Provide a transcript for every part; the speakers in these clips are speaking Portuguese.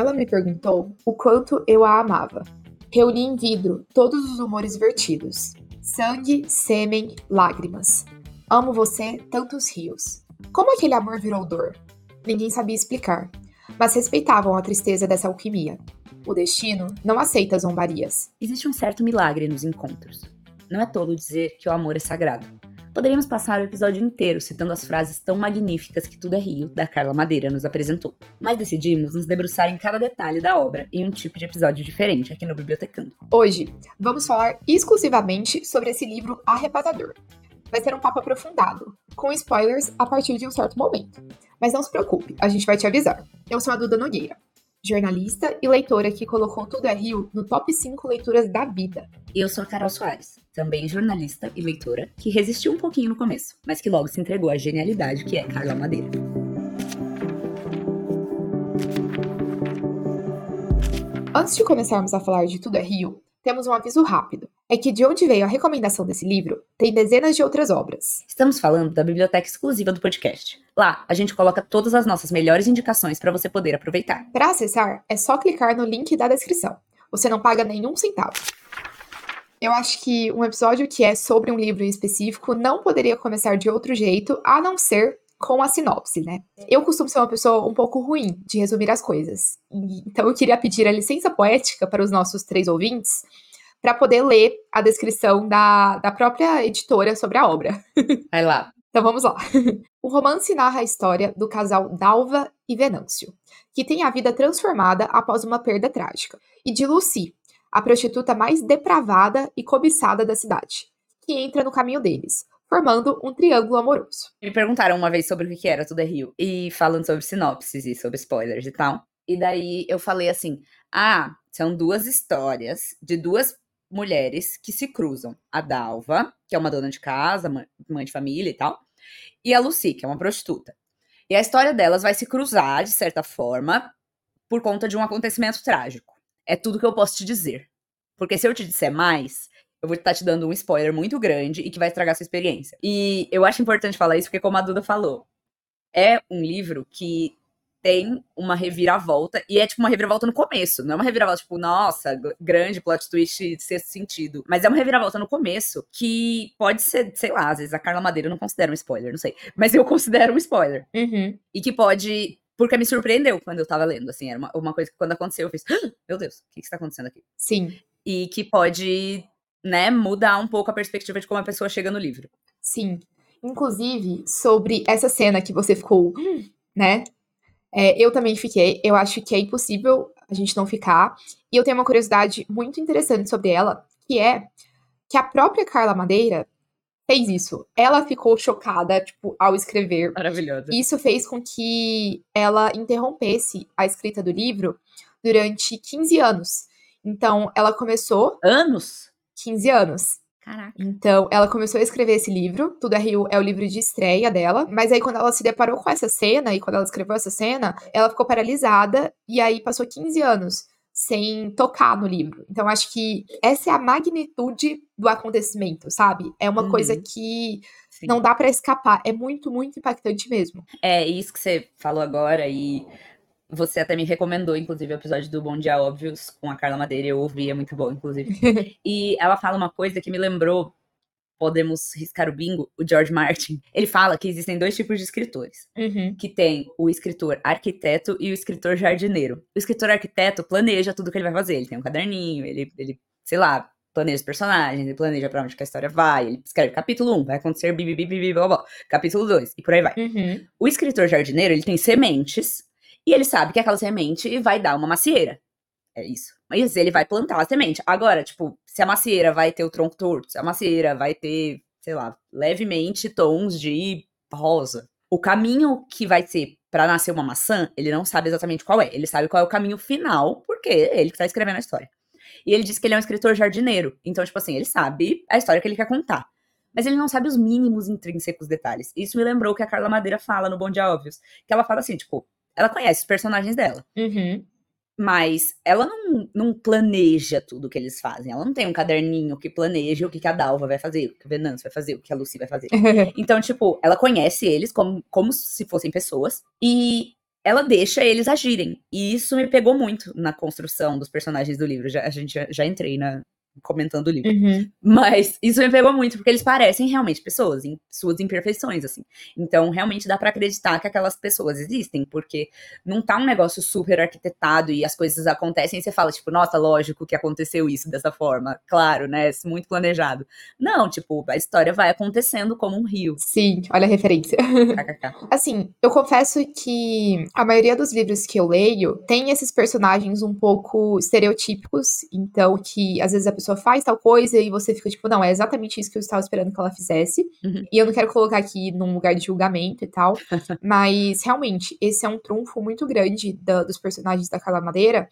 Ela me perguntou o quanto eu a amava. Reuni em vidro todos os humores vertidos: sangue, sêmen, lágrimas. Amo você, tantos rios. Como aquele amor virou dor? Ninguém sabia explicar, mas respeitavam a tristeza dessa alquimia. O destino não aceita zombarias. Existe um certo milagre nos encontros. Não é tolo dizer que o amor é sagrado. Poderíamos passar o episódio inteiro citando as frases tão magníficas que Tudo é Rio, da Carla Madeira, nos apresentou. Mas decidimos nos debruçar em cada detalhe da obra em um tipo de episódio diferente aqui no Bibliotecando. Hoje, vamos falar exclusivamente sobre esse livro arrebatador. Vai ser um papo aprofundado, com spoilers a partir de um certo momento. Mas não se preocupe, a gente vai te avisar. Eu sou a Duda Nogueira, jornalista e leitora que colocou Tudo é Rio no top 5 leituras da vida. Eu sou a Carol Soares, também jornalista e leitora, que resistiu um pouquinho no começo, mas que logo se entregou à genialidade que é Carla Madeira. Antes de começarmos a falar de Tudo é Rio, temos um aviso rápido. É que de onde veio a recomendação desse livro, tem dezenas de outras obras. Estamos falando da biblioteca exclusiva do podcast. Lá, a gente coloca todas as nossas melhores indicações para você poder aproveitar. Para acessar, é só clicar no link da descrição. Você não paga nenhum centavo. Eu acho que um episódio que é sobre um livro em específico não poderia começar de outro jeito a não ser com a sinopse, né? Eu costumo ser uma pessoa um pouco ruim de resumir as coisas. Então eu queria pedir a licença poética para os nossos três ouvintes para poder ler a descrição da, da própria editora sobre a obra. Vai lá. Então vamos lá. O romance narra a história do casal Dalva e Venâncio, que tem a vida transformada após uma perda trágica, e de Lucy, a prostituta mais depravada e cobiçada da cidade, que entra no caminho deles, formando um triângulo amoroso. Me perguntaram uma vez sobre o que era Tudo é Rio, e falando sobre sinopses e sobre spoilers e tal. E daí eu falei assim: ah, são duas histórias de duas mulheres que se cruzam. A Dalva, que é uma dona de casa, mãe de família e tal, e a Lucy, que é uma prostituta. E a história delas vai se cruzar, de certa forma, por conta de um acontecimento trágico. É tudo que eu posso te dizer. Porque se eu te disser mais, eu vou estar te dando um spoiler muito grande e que vai estragar sua experiência. E eu acho importante falar isso porque, como a Duda falou, é um livro que tem uma reviravolta, e é tipo uma reviravolta no começo, não é uma reviravolta tipo, nossa, grande plot twist sexto sentido, mas é uma reviravolta no começo que pode ser, sei lá, às vezes a Carla Madeira não considera um spoiler, não sei, mas eu considero um spoiler. Uhum. E que pode porque me surpreendeu quando eu tava lendo, assim, era uma, uma coisa que quando aconteceu eu fiz, ah, meu Deus, o que que está acontecendo aqui? Sim. E que pode né, mudar um pouco a perspectiva de como a pessoa chega no livro. Sim. Inclusive, sobre essa cena que você ficou, né? É, eu também fiquei. Eu acho que é impossível a gente não ficar. E eu tenho uma curiosidade muito interessante sobre ela, que é que a própria Carla Madeira fez isso. Ela ficou chocada, tipo, ao escrever. Maravilhosa. Isso fez com que ela interrompesse a escrita do livro durante 15 anos. Então, ela começou. Anos? 15 anos. Caraca. Então, ela começou a escrever esse livro. Tudo é Rio é o livro de estreia dela. Mas aí, quando ela se deparou com essa cena, e quando ela escreveu essa cena, ela ficou paralisada. E aí, passou 15 anos sem tocar no livro. Então, acho que essa é a magnitude do acontecimento, sabe? É uma Uhum. coisa que Sim. não dá pra escapar. É muito, muito impactante mesmo. É isso que você falou agora e você até me recomendou, inclusive, o episódio do Bom Dia Óbvios com a Carla Madeira. Eu ouvi, é muito bom, inclusive. e ela fala uma coisa que me lembrou, podemos riscar o bingo, o George Martin. Ele fala que existem dois tipos de escritores. Uhum. Que tem o escritor arquiteto e o escritor jardineiro. O escritor arquiteto planeja tudo que ele vai fazer. Ele tem um caderninho, ele, ele sei lá, planeja os personagens, ele planeja pra onde que a história vai, ele escreve capítulo 1, vai acontecer bi, bi, bi, bi, bi, blá, blá, blá. capítulo 2, e por aí vai. Uhum. O escritor jardineiro, ele tem sementes e ele sabe que aquela semente vai dar uma macieira. É isso. Mas ele vai plantar a semente. Agora, tipo, se a macieira vai ter o tronco torto, se a macieira vai ter, sei lá, levemente tons de rosa. O caminho que vai ser pra nascer uma maçã, ele não sabe exatamente qual é. Ele sabe qual é o caminho final, porque é ele que tá escrevendo a história. E ele diz que ele é um escritor jardineiro. Então, tipo assim, ele sabe a história que ele quer contar. Mas ele não sabe os mínimos intrínsecos detalhes. Isso me lembrou o que a Carla Madeira fala no Bom Dia Óbvios. Que ela fala assim, tipo, ela conhece os personagens dela. Uhum. Mas ela não, não planeja tudo que eles fazem. Ela não tem um caderninho que planeja o que, que a Dalva vai fazer, o que a Venâncio vai fazer, o que a Lucy vai fazer. Então, tipo, ela conhece eles como, como se fossem pessoas. E ela deixa eles agirem. E isso me pegou muito na construção dos personagens do livro. Já, a gente já, já entrei na, comentando o livro. Uhum. Mas isso me pegou muito, porque eles parecem realmente pessoas, em suas imperfeições, assim. Então, realmente dá para acreditar que aquelas pessoas existem, porque não tá um negócio super arquitetado e as coisas acontecem e você fala, tipo, nossa, lógico que aconteceu isso dessa forma. Claro, né? Muito planejado. Não, tipo, a história vai acontecendo como um rio. Sim, olha a referência. assim, eu confesso que a maioria dos livros que eu leio tem esses personagens um pouco estereotípicos, então que às vezes a pessoa faz tal coisa e você fica tipo, não, é exatamente isso que eu estava esperando que ela fizesse. Uhum. E eu não quero colocar aqui num lugar de julgamento e tal, mas realmente, esse é um trunfo muito grande da, dos personagens da Carla Madeira,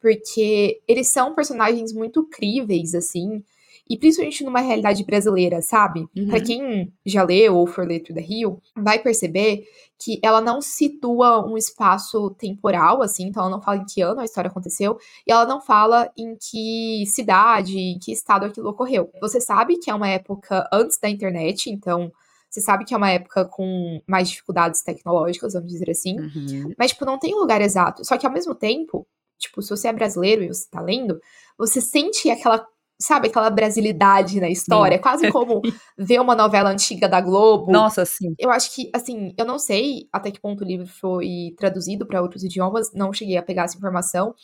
porque eles são personagens muito críveis, assim, e principalmente numa realidade brasileira, sabe? Uhum. Para quem já leu ou for ler Through the Rio, vai perceber que ela não situa um espaço temporal, assim, então ela não fala em que ano a história aconteceu, e ela não fala em que cidade, em que estado aquilo ocorreu. Você sabe que é uma época antes da internet, então você sabe que é uma época com mais dificuldades tecnológicas, vamos dizer assim, uhum. mas, tipo, não tem um lugar exato. Só que ao mesmo tempo, tipo, se você é brasileiro e você tá lendo, você sente aquela sabe, aquela brasilidade na história. Sim. É quase como ver uma novela antiga da Globo. Nossa, sim. Eu acho que, assim, eu não sei até que ponto o livro foi traduzido para outros idiomas, não cheguei a pegar essa informação,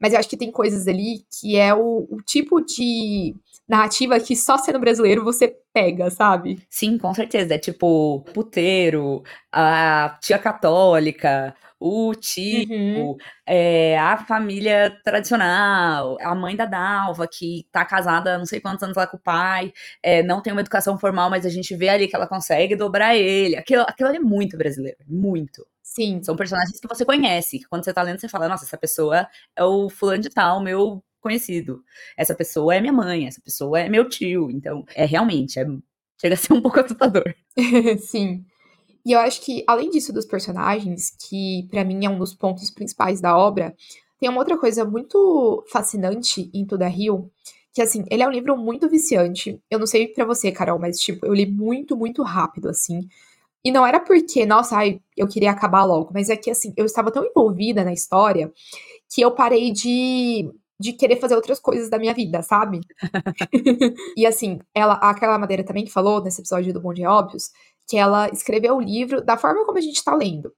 mas eu acho que tem coisas ali que é o, o tipo de narrativa que só sendo brasileiro você pega, sabe? Sim, com certeza. É tipo puteiro, a tia católica, o tio, uhum. é, a família tradicional, a mãe da Dalva, que tá casada não sei quantos anos lá com o pai, é, não tem uma educação formal, mas a gente vê ali que ela consegue dobrar ele. Aquilo, aquilo ali é muito brasileiro, muito. Sim. São personagens que você conhece, que quando você tá lendo, você fala, nossa, essa pessoa é o fulano de tal, meu conhecido. Essa pessoa é minha mãe, essa pessoa é meu tio. Então, é realmente, é, chega a ser um pouco assustador. Sim. E eu acho que, além disso dos personagens, que para mim é um dos pontos principais da obra, tem uma outra coisa muito fascinante em Toda Rio, que assim, ele é um livro muito viciante. Eu não sei para você, Carol, mas tipo, eu li muito, muito rápido assim. E não era porque, nossa, ai, eu queria acabar logo, mas é que assim, eu estava tão envolvida na história que eu parei de de querer fazer outras coisas da minha vida, sabe? e assim, ela, aquela madeira também que falou nesse episódio do Bom Dia Óbvios, que ela escreveu o livro da forma como a gente está lendo.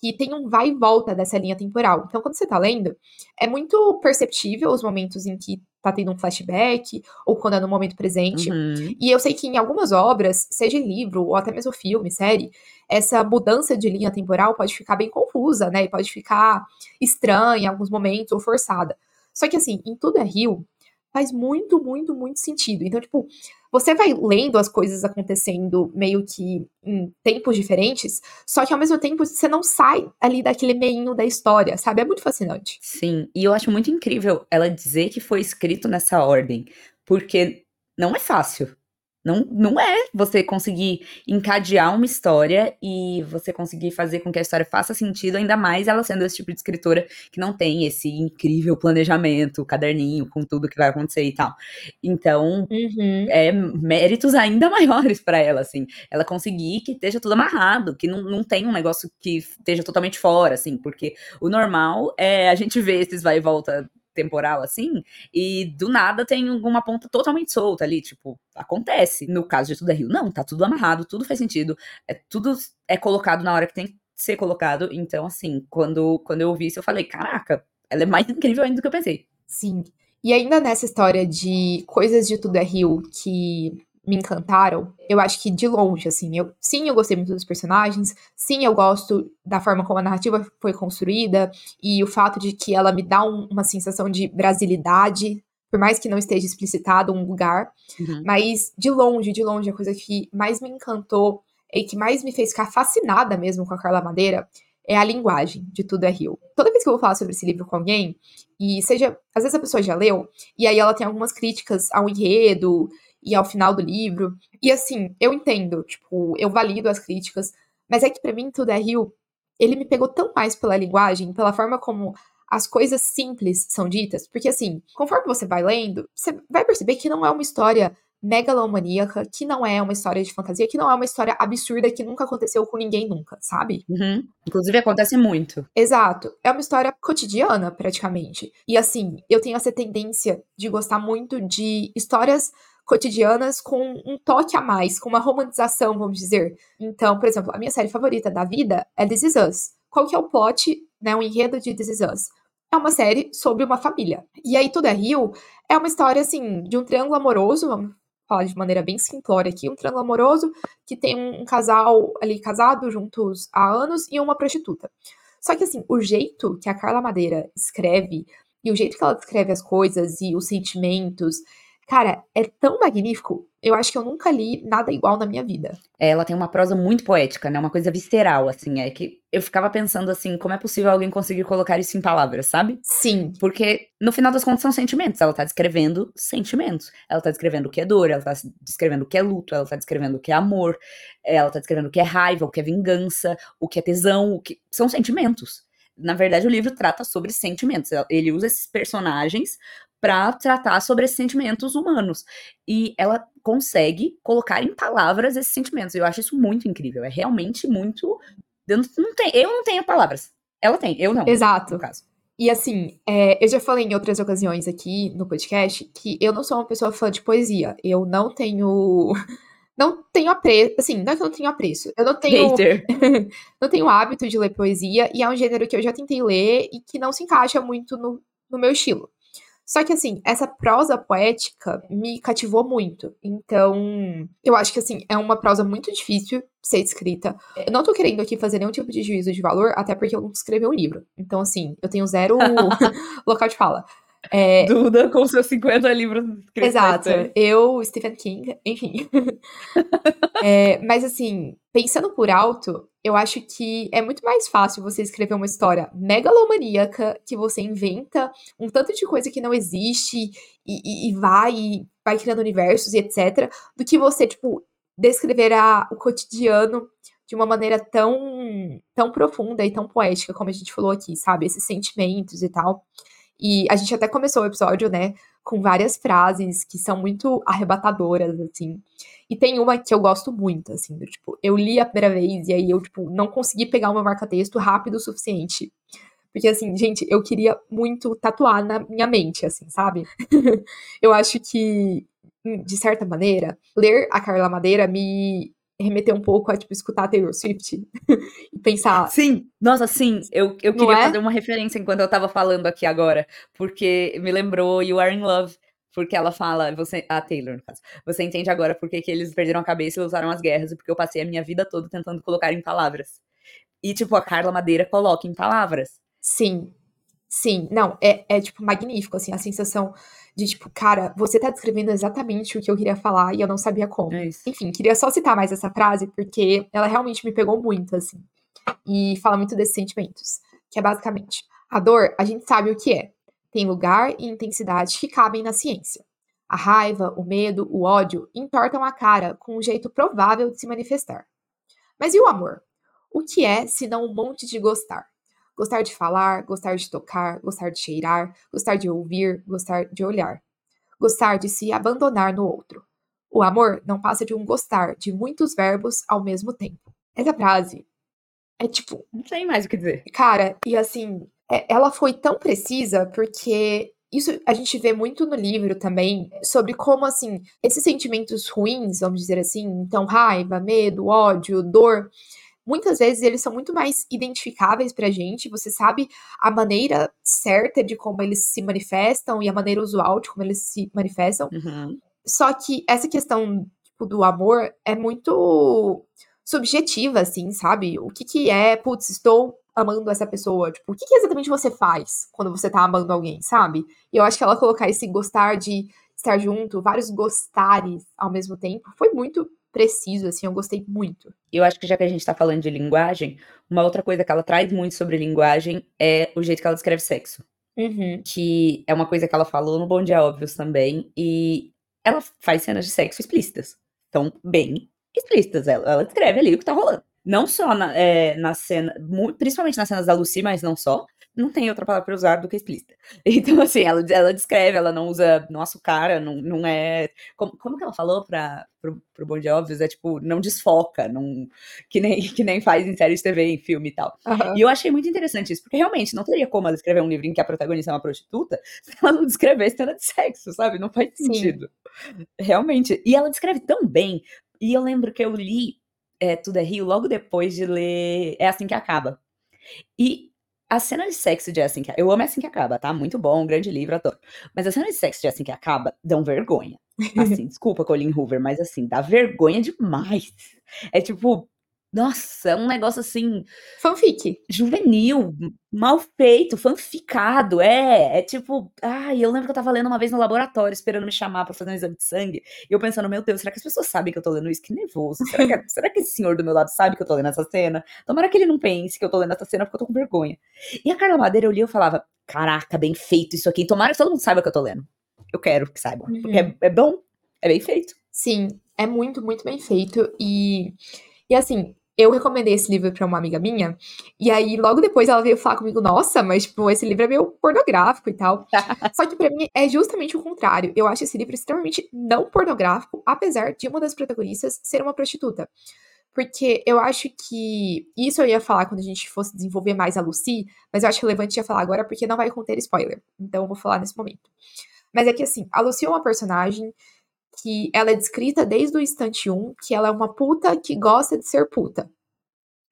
Que tem um vai e volta dessa linha temporal. Então, quando você está lendo, é muito perceptível os momentos em que tá tendo um flashback, ou quando é no momento presente. Uhum. E eu sei que em algumas obras, seja em livro, ou até mesmo filme, série, essa mudança de linha temporal pode ficar bem confusa, né? E pode ficar estranha em alguns momentos, ou forçada. Só que assim, em Tudo é Rio, faz muito, muito, muito sentido. Então, tipo, você vai lendo as coisas acontecendo meio que em tempos diferentes, só que ao mesmo tempo você não sai ali daquele meinho da história, sabe? É muito fascinante. Sim, e eu acho muito incrível ela dizer que foi escrito nessa ordem, porque não é fácil. Não, não é você conseguir encadear uma história e você conseguir fazer com que a história faça sentido, ainda mais ela sendo esse tipo de escritora que não tem esse incrível planejamento, caderninho com tudo que vai acontecer e tal. Então, uhum. é méritos ainda maiores para ela, assim. Ela conseguir que esteja tudo amarrado, que não, não tem um negócio que esteja totalmente fora, assim, porque o normal é a gente ver esses vai e volta temporal assim, e do nada tem alguma ponta totalmente solta ali, tipo, acontece. No caso de Tudo é Rio, não, tá tudo amarrado, tudo faz sentido, é tudo é colocado na hora que tem que ser colocado. Então, assim, quando, quando eu ouvi isso, eu falei, caraca, ela é mais incrível ainda do que eu pensei. Sim. E ainda nessa história de coisas de Tudo é Rio que me encantaram, eu acho que de longe, assim, eu sim, eu gostei muito dos personagens, sim, eu gosto da forma como a narrativa foi construída e o fato de que ela me dá um, uma sensação de brasilidade, por mais que não esteja explicitado um lugar, uhum. mas de longe, de longe, a coisa que mais me encantou e que mais me fez ficar fascinada mesmo com a Carla Madeira é a linguagem de Tudo é Rio. Toda vez que eu vou falar sobre esse livro com alguém, e seja, às vezes a pessoa já leu, e aí ela tem algumas críticas ao enredo, e ao final do livro. E assim, eu entendo, tipo, eu valido as críticas, mas é que para mim Tudo é Rio, ele me pegou tão mais pela linguagem, pela forma como as coisas simples são ditas, porque assim, conforme você vai lendo, você vai perceber que não é uma história megalomaníaca, que não é uma história de fantasia, que não é uma história absurda que nunca aconteceu com ninguém nunca, sabe? Uhum. Inclusive acontece muito. Exato. É uma história cotidiana, praticamente. E assim, eu tenho essa tendência de gostar muito de histórias cotidianas com um toque a mais, com uma romantização, vamos dizer. Então, por exemplo, a minha série favorita da vida é This Is Us. Qual que é o plot, né, o enredo de This Is Us? É uma série sobre uma família. E aí, Tudo é Rio é uma história, assim, de um triângulo amoroso, vamos falar de maneira bem simplória aqui, um triângulo amoroso que tem um, casal ali casado juntos há anos e uma prostituta. Só que, assim, o jeito que a Carla Madeira escreve e o jeito que ela descreve as coisas e os sentimentos Cara, é tão magnífico. Eu acho que eu nunca li nada igual na minha vida. É, ela tem uma prosa muito poética, né? Uma coisa visceral, assim. É que eu ficava pensando assim, como é possível alguém conseguir colocar isso em palavras, sabe? Sim. Porque, no final das contas, são sentimentos. Ela tá descrevendo sentimentos. Ela tá descrevendo o que é dor, ela tá descrevendo o que é luto, ela tá descrevendo o que é amor, ela tá descrevendo o que é raiva, o que é vingança, o que é tesão, o que. São sentimentos na verdade, o livro trata sobre sentimentos. Ele usa esses personagens para tratar sobre esses sentimentos humanos. E ela consegue colocar em palavras esses sentimentos. Eu acho isso muito incrível. É realmente muito. Eu não, tenho, eu não tenho palavras. Ela tem, eu não. Exato. No caso. E assim, é, eu já falei em outras ocasiões aqui no podcast que eu não sou uma pessoa fã de poesia. Eu não tenho. Não tenho apreço. Assim, não é que eu não tenho apreço. Eu não tenho. não tenho hábito de ler poesia. E é um gênero que eu já tentei ler e que não se encaixa muito no, no meu estilo. Só que, assim, essa prosa poética me cativou muito. Então, eu acho que, assim, é uma prosa muito difícil ser escrita. Eu não tô querendo aqui fazer nenhum tipo de juízo de valor, até porque eu não escrevi um livro. Então, assim, eu tenho zero local de fala. É... Duda com seus 50 livros escritos. Exato. Eu, Stephen King, enfim. é, mas assim, pensando por alto, eu acho que é muito mais fácil você escrever uma história megalomaníaca que você inventa um tanto de coisa que não existe e, e, e vai e vai criando universos e etc. Do que você, tipo, descrever a, o cotidiano de uma maneira tão, tão profunda e tão poética, como a gente falou aqui, sabe? Esses sentimentos e tal. E a gente até começou o episódio, né, com várias frases que são muito arrebatadoras, assim. E tem uma que eu gosto muito, assim, do tipo, eu li a primeira vez e aí eu, tipo, não consegui pegar meu marca-texto rápido o suficiente. Porque, assim, gente, eu queria muito tatuar na minha mente, assim, sabe? eu acho que, de certa maneira, ler a Carla Madeira me remeter um pouco a, tipo, escutar a Taylor Swift e pensar. Sim, nossa, sim. Eu, eu queria é? fazer uma referência enquanto eu tava falando aqui agora, porque me lembrou You Are in Love. Porque ela fala, você, a Taylor, no caso, você entende agora porque que eles perderam a cabeça e usaram as guerras, e porque eu passei a minha vida toda tentando colocar em palavras. E, tipo, a Carla Madeira coloca em palavras. Sim, sim. Não, é, é tipo, magnífico, assim, a sensação de tipo, cara, você tá descrevendo exatamente o que eu queria falar e eu não sabia como. É Enfim, queria só citar mais essa frase porque ela realmente me pegou muito, assim. E fala muito desses sentimentos, que é basicamente: a dor, a gente sabe o que é. Tem lugar e intensidade que cabem na ciência. A raiva, o medo, o ódio entortam a cara com um jeito provável de se manifestar. Mas e o amor? O que é senão um monte de gostar? Gostar de falar, gostar de tocar, gostar de cheirar, gostar de ouvir, gostar de olhar. Gostar de se abandonar no outro. O amor não passa de um gostar de muitos verbos ao mesmo tempo. Essa frase é tipo. Não tem mais o que dizer. Cara, e assim, é, ela foi tão precisa porque isso a gente vê muito no livro também, sobre como, assim, esses sentimentos ruins, vamos dizer assim, então raiva, medo, ódio, dor, muitas vezes eles são muito mais identificáveis pra gente, você sabe a maneira certa de como eles se manifestam e a maneira usual de como eles se manifestam. Uhum. Só que essa questão tipo, do amor é muito subjetiva, assim, sabe? O que que é, putz, estou amando essa pessoa? Tipo, o que, que exatamente você faz quando você tá amando alguém, sabe? E eu acho que ela colocar esse gostar de estar junto, vários gostares ao mesmo tempo, foi muito preciso, assim, eu gostei muito. Eu acho que já que a gente tá falando de linguagem, uma outra coisa que ela traz muito sobre linguagem é o jeito que ela descreve sexo. Uhum. Que é uma coisa que ela falou no Bom Dia Óbvios também, e ela faz cenas de sexo explícitas. Então, bem explícitas, ela, ela descreve ali o que tá rolando. Não só na, é, na cena, principalmente nas cenas da Lucy, mas não só. Não tem outra palavra para usar do que explícita. Então, assim, ela, ela descreve, ela não usa, não açucara, não, não é. Como, como que ela falou para pro, pro Bon de Óbvios? É tipo, não desfoca, não, que, nem, que nem faz em série de TV, em filme e tal. Uhum. E eu achei muito interessante isso, porque realmente não teria como ela escrever um livro em que a protagonista é uma prostituta se ela não descrever cena de sexo, sabe? Não faz sentido. Sim. Realmente. E ela descreve tão bem. E eu lembro que eu li é, Tudo é Rio logo depois de ler É Assim Que Acaba. E a cena de sexo de Assim Que Eu amo Assim Que Acaba, tá? Muito bom, grande livro, adoro. Mas a cena de sexo de Assim Que Acaba dão vergonha. Assim, desculpa, Colin Hoover, mas assim, dá vergonha demais. É tipo, nossa, é um negócio assim. Fanfic. Juvenil, mal feito, fanficado. É, é tipo. Ai, eu lembro que eu tava lendo uma vez no laboratório, esperando me chamar para fazer um exame de sangue. E eu pensando, meu Deus, será que as pessoas sabem que eu tô lendo isso? Que nervoso. Será que, será que esse senhor do meu lado sabe que eu tô lendo essa cena? Tomara que ele não pense que eu tô lendo essa cena porque eu tô com vergonha. E a Carla Madeira, eu li e eu falava, caraca, bem feito isso aqui. Tomara que todo mundo saiba que eu tô lendo. Eu quero que saibam. Uhum. Porque é, é bom, é bem feito. Sim, é muito, muito bem feito. E. E assim, eu recomendei esse livro para uma amiga minha, e aí logo depois ela veio falar comigo, nossa, mas tipo, esse livro é meio pornográfico e tal. Só que para mim é justamente o contrário. Eu acho esse livro extremamente não pornográfico, apesar de uma das protagonistas ser uma prostituta. Porque eu acho que. Isso eu ia falar quando a gente fosse desenvolver mais a Lucy, mas eu acho relevante já falar agora porque não vai conter spoiler. Então eu vou falar nesse momento. Mas é que assim, a Lucy é uma personagem que ela é descrita desde o instante 1 que ela é uma puta que gosta de ser puta.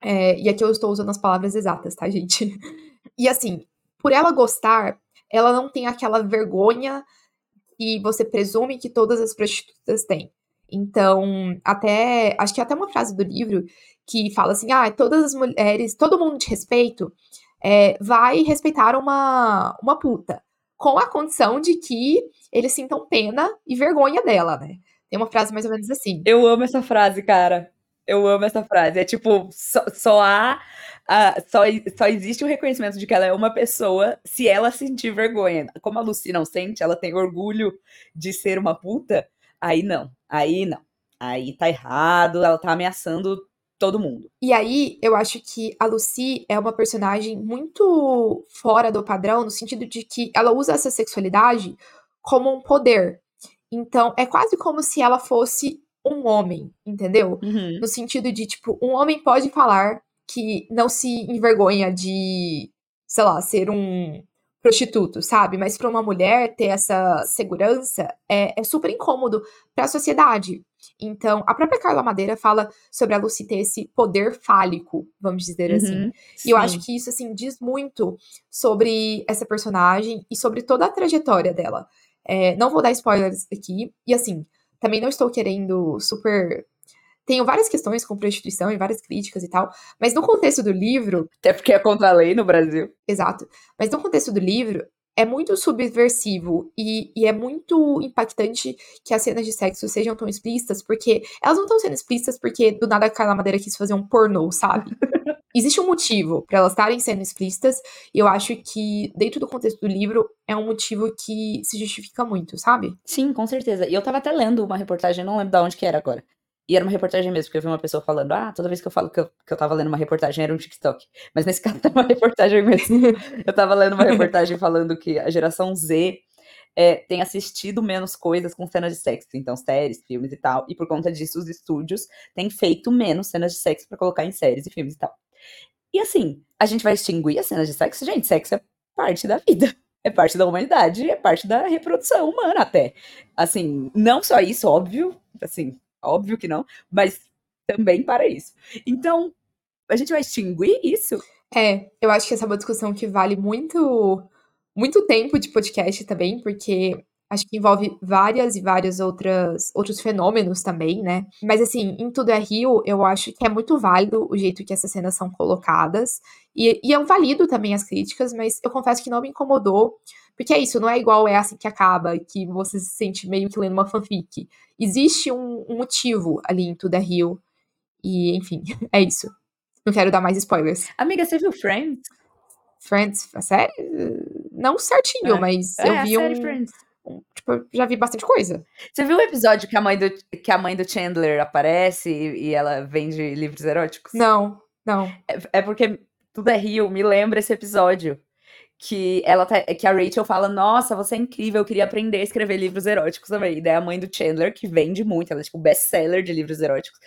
É, e aqui eu estou usando as palavras exatas, tá, gente? E assim, por ela gostar, ela não tem aquela vergonha que você presume que todas as prostitutas têm. Então, até. Acho que é até uma frase do livro que fala assim: ah, todas as mulheres, todo mundo de respeito é, vai respeitar uma, uma puta com a condição de que eles sintam pena e vergonha dela, né? Tem uma frase mais ou menos assim. Eu amo essa frase, cara. Eu amo essa frase. É tipo, só, só há. Só, só existe o reconhecimento de que ela é uma pessoa se ela sentir vergonha. Como a Lucy não sente, ela tem orgulho de ser uma puta. Aí não. Aí não. Aí tá errado, ela tá ameaçando todo mundo. E aí, eu acho que a Lucy é uma personagem muito fora do padrão, no sentido de que ela usa essa sexualidade como um poder. Então, é quase como se ela fosse um homem, entendeu? Uhum. No sentido de, tipo, um homem pode falar que não se envergonha de, sei lá, ser um prostituto, sabe? Mas para uma mulher ter essa segurança é, é super incômodo para a sociedade. Então, a própria Carla Madeira fala sobre a Lucy ter esse poder fálico, vamos dizer uhum, assim. Sim. E eu acho que isso, assim, diz muito sobre essa personagem e sobre toda a trajetória dela. É, não vou dar spoilers aqui. E, assim, também não estou querendo super tenho várias questões com prostituição e várias críticas e tal, mas no contexto do livro. Até porque é contra a lei no Brasil. Exato. Mas no contexto do livro, é muito subversivo e, e, é muito impactante que as cenas de sexo sejam tão explícitas, porque elas não estão sendo explícitas porque do nada a Carla Madeira quis fazer um pornô, sabe? Existe um motivo para elas estarem sendo explícitas, e eu acho que, dentro do contexto do livro, é um motivo que se justifica muito, sabe? Sim, com certeza. E eu tava até lendo uma reportagem, não lembro de onde que era agora, e era uma reportagem mesmo, porque eu vi uma pessoa falando, ah, toda vez que eu falo que eu, que eu tava lendo uma reportagem era um TikTok. Mas nesse caso era uma reportagem mesmo. eu tava lendo uma reportagem falando que a geração Z é, tem assistido menos coisas com cenas de sexo, então séries, filmes e tal. E por conta disso, os estúdios têm feito menos cenas de sexo para colocar em séries e filmes e tal. E assim, a gente vai extinguir as cenas de sexo? Gente, sexo é parte da vida. É parte da humanidade, é parte da reprodução humana até. Assim, não só isso, óbvio, assim, Óbvio que não, mas também para isso. Então, a gente vai extinguir isso? É, eu acho que essa é uma discussão que vale muito, muito tempo de podcast também, porque acho que envolve várias e várias outras outros fenômenos também, né? Mas assim, em Tudo é Rio, eu acho que é muito válido o jeito que essas cenas são colocadas. E, e eu valido também as críticas, mas eu confesso que não me incomodou. Porque é isso, não é igual é assim que acaba, que você se sente meio que lendo uma fanfic. Existe um, um motivo ali em Tudo é Rio. E, enfim, é isso. Não quero dar mais spoilers. Amiga, você viu Friends? Friends, a série? Não certinho, é. mas é, eu vi um, um, tipo, já vi bastante coisa. Você viu o episódio que a mãe do, que a mãe do Chandler aparece e, e ela vende livros eróticos? Não, não. É, é porque tudo é Rio, me lembra esse episódio que ela tá, que a Rachel fala: "Nossa, você é incrível, eu queria aprender a escrever livros eróticos também". E daí a mãe do Chandler, que vende muito, ela é tipo best-seller de livros eróticos,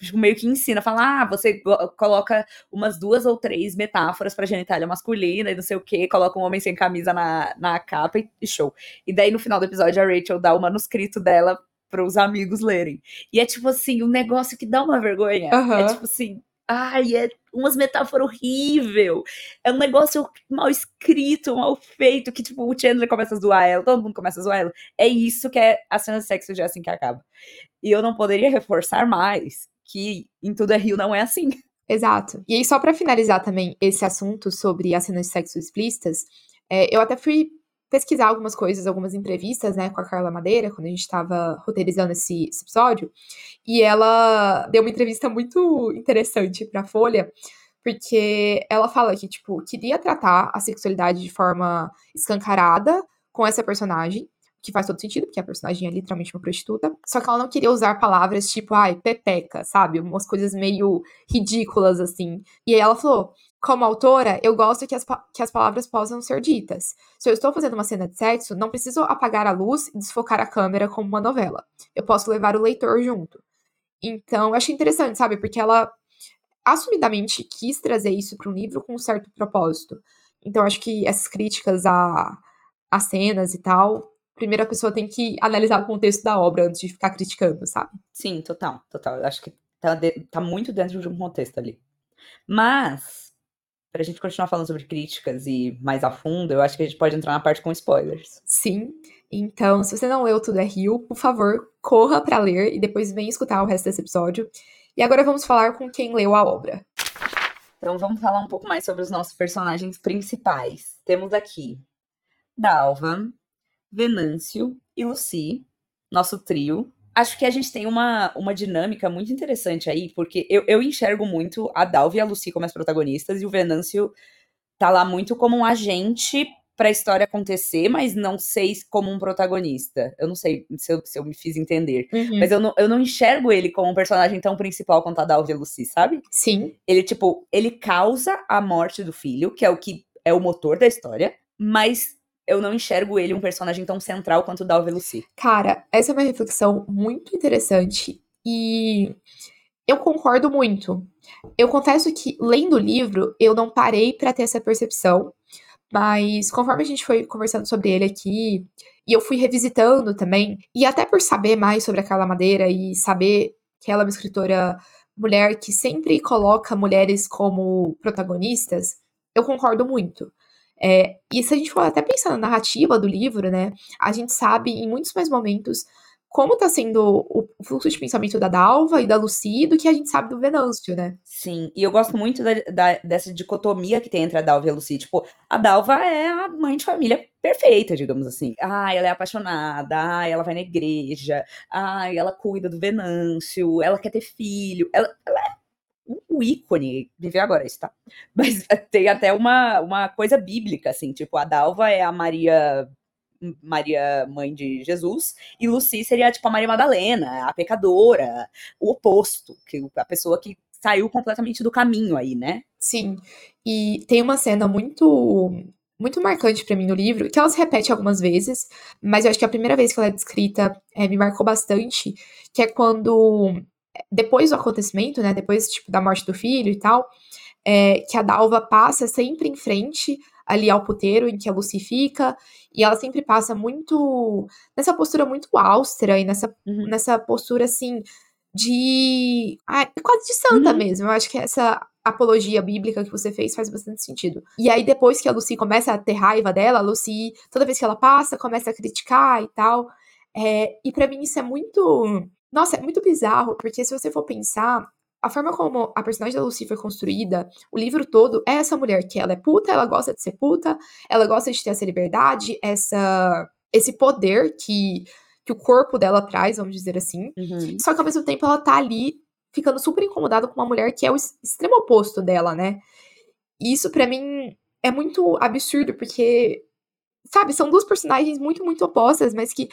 tipo, meio que ensina, fala: "Ah, você coloca umas duas ou três metáforas para genitália masculina e não sei o quê, coloca um homem sem camisa na, na capa e, e show". E daí no final do episódio a Rachel dá o manuscrito dela para os amigos lerem. E é tipo assim, um negócio que dá uma vergonha. Uhum. É tipo assim, ai, é umas metáforas horrível. É um negócio mal escrito, mal feito, que tipo, o Chandler começa a zoar ela, todo mundo começa a zoar ela. É isso que é a cena de sexo de assim que acaba. E eu não poderia reforçar mais que em Tudo é Rio não é assim. Exato. E aí, só para finalizar também esse assunto sobre as cenas de sexo explícitas, é, eu até fui pesquisar algumas coisas, algumas entrevistas, né, com a Carla Madeira, quando a gente estava roteirizando esse, esse, episódio, e ela deu uma entrevista muito interessante para a Folha, porque ela fala que, tipo, queria tratar a sexualidade de forma escancarada com essa personagem, que faz todo sentido, porque a personagem é literalmente uma prostituta, só que ela não queria usar palavras tipo, ai, pepeca, sabe? Umas coisas meio ridículas, assim. E aí ela falou, como autora, eu gosto que as, que as palavras possam ser ditas. Se eu estou fazendo uma cena de sexo, não preciso apagar a luz e desfocar a câmera como uma novela. Eu posso levar o leitor junto. Então, eu achei interessante, sabe? Porque ela assumidamente quis trazer isso para um livro com um certo propósito. Então, acho que essas críticas a, a cenas e tal, primeiro a pessoa tem que analisar o contexto da obra antes de ficar criticando, sabe? Sim, total, total. Eu acho que tá, de, tá muito dentro de um contexto ali. Mas para a gente continuar falando sobre críticas e mais a fundo, eu acho que a gente pode entrar na parte com spoilers. Sim. Então, se você não leu Tudo é Rio, por favor, corra para ler e depois vem escutar o resto desse episódio. E agora vamos falar com quem leu a obra. Então vamos falar um pouco mais sobre os nossos personagens principais. Temos aqui Dalva, Venâncio e Lucy, nosso trio, acho que a gente tem uma, uma dinâmica muito interessante aí, porque eu, eu enxergo muito a Dalva e a Lucy como as protagonistas, e o Venâncio tá lá muito como um agente para a história acontecer, mas não sei como um protagonista. Eu não sei se eu, se eu me fiz entender. Uhum. Mas eu não, eu não enxergo ele como um personagem tão principal quanto a Dalva e a Lucy, sabe? Sim. Ele, tipo, ele causa a morte do filho, que é o que é o motor da história, mas eu não enxergo ele um personagem tão central quanto o Dalva Lucy. Cara, essa é uma reflexão muito interessante e eu concordo muito. Eu confesso que lendo o livro, eu não parei para ter essa percepção, mas conforme a gente foi conversando sobre ele aqui, e eu fui revisitando também, e até por saber mais sobre a Carla Madeira e saber que ela é uma escritora mulher que sempre coloca mulheres como protagonistas, eu concordo muito. É, e se a gente for até pensar na narrativa do livro, né, a gente sabe em muitos mais momentos como tá sendo o fluxo de pensamento da Dalva e da Lucy do que a gente sabe do Venâncio, né? Sim, e eu gosto muito da, da, dessa dicotomia que tem entre a Dalva e a Lucy. Tipo, a Dalva é a mãe de família perfeita, digamos assim. Ah, ela é apaixonada, ah, ela vai na igreja, ah, ela cuida do Venâncio, ela quer ter filho. Ela, ela é um ícone, viver agora isso, tá? Mas tem até uma, uma coisa bíblica, assim, tipo, a Dalva é a Maria Maria, mãe de Jesus, e Lucy seria tipo a Maria Madalena, a pecadora, o oposto, que a pessoa que saiu completamente do caminho aí, né? Sim. E tem uma cena muito muito marcante para mim no livro, que ela se repete algumas vezes, mas eu acho que a primeira vez que ela é descrita é, me marcou bastante, que é quando depois do acontecimento, né, depois tipo, da morte do filho e tal, é, que a Dalva passa sempre em frente ali ao puteiro em que a Lucy fica, e ela sempre passa muito nessa postura muito austera e nessa, uhum. nessa postura assim de ah, quase de santa uhum. mesmo. Eu acho que essa apologia bíblica que você fez faz bastante sentido. E aí depois que a Lucy começa a ter raiva dela, a Lucy toda vez que ela passa começa a criticar e tal. É, e para mim isso é muito nossa, é muito bizarro, porque se você for pensar, a forma como a personagem da Lucy foi construída, o livro todo é essa mulher que ela é puta, ela gosta de ser puta, ela gosta de ter essa liberdade, essa esse poder que, que o corpo dela traz, vamos dizer assim. Uhum. Só que ao mesmo tempo ela tá ali ficando super incomodada com uma mulher que é o extremo oposto dela, né? E isso para mim é muito absurdo, porque sabe, são duas personagens muito, muito opostas, mas que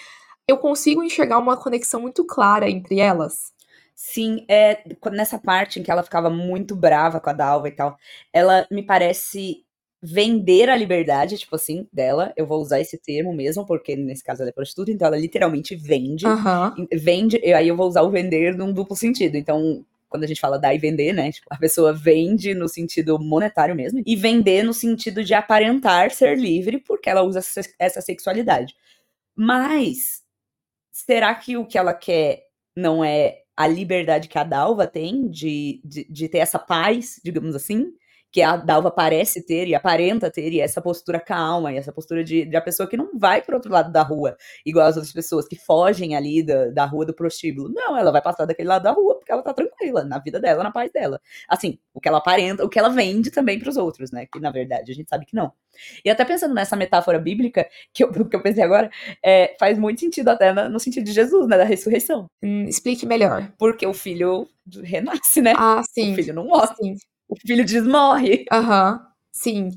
eu consigo enxergar uma conexão muito clara entre elas. Sim, é, nessa parte em que ela ficava muito brava com a Dalva e tal, ela me parece vender a liberdade, tipo assim, dela. Eu vou usar esse termo mesmo, porque nesse caso ela é prostituta, então ela literalmente vende. Uhum. Vende, aí eu vou usar o vender num duplo sentido. Então, quando a gente fala dar e vender, né? Tipo, a pessoa vende no sentido monetário mesmo, e vender no sentido de aparentar ser livre, porque ela usa essa sexualidade. Mas, será que o que ela quer não é a liberdade que a Dalva tem de, de, de ter essa paz, digamos assim? Que a Dalva parece ter e aparenta ter, e essa postura calma, e essa postura de, de a pessoa que não vai para outro lado da rua, igual as outras pessoas que fogem ali da, da rua do prostíbulo. Não, ela vai passar daquele lado da rua porque ela tá tranquila, na vida dela, na paz dela. Assim, o que ela aparenta, o que ela vende também para os outros, né? Que na verdade a gente sabe que não. E até pensando nessa metáfora bíblica, que eu, que eu pensei agora, é, faz muito sentido até no sentido de Jesus, né? Da ressurreição. Hum, explique melhor. Porque o filho renasce, né? Ah, sim. O filho não morre. Sim o filho desmorre. Aham, uhum, sim.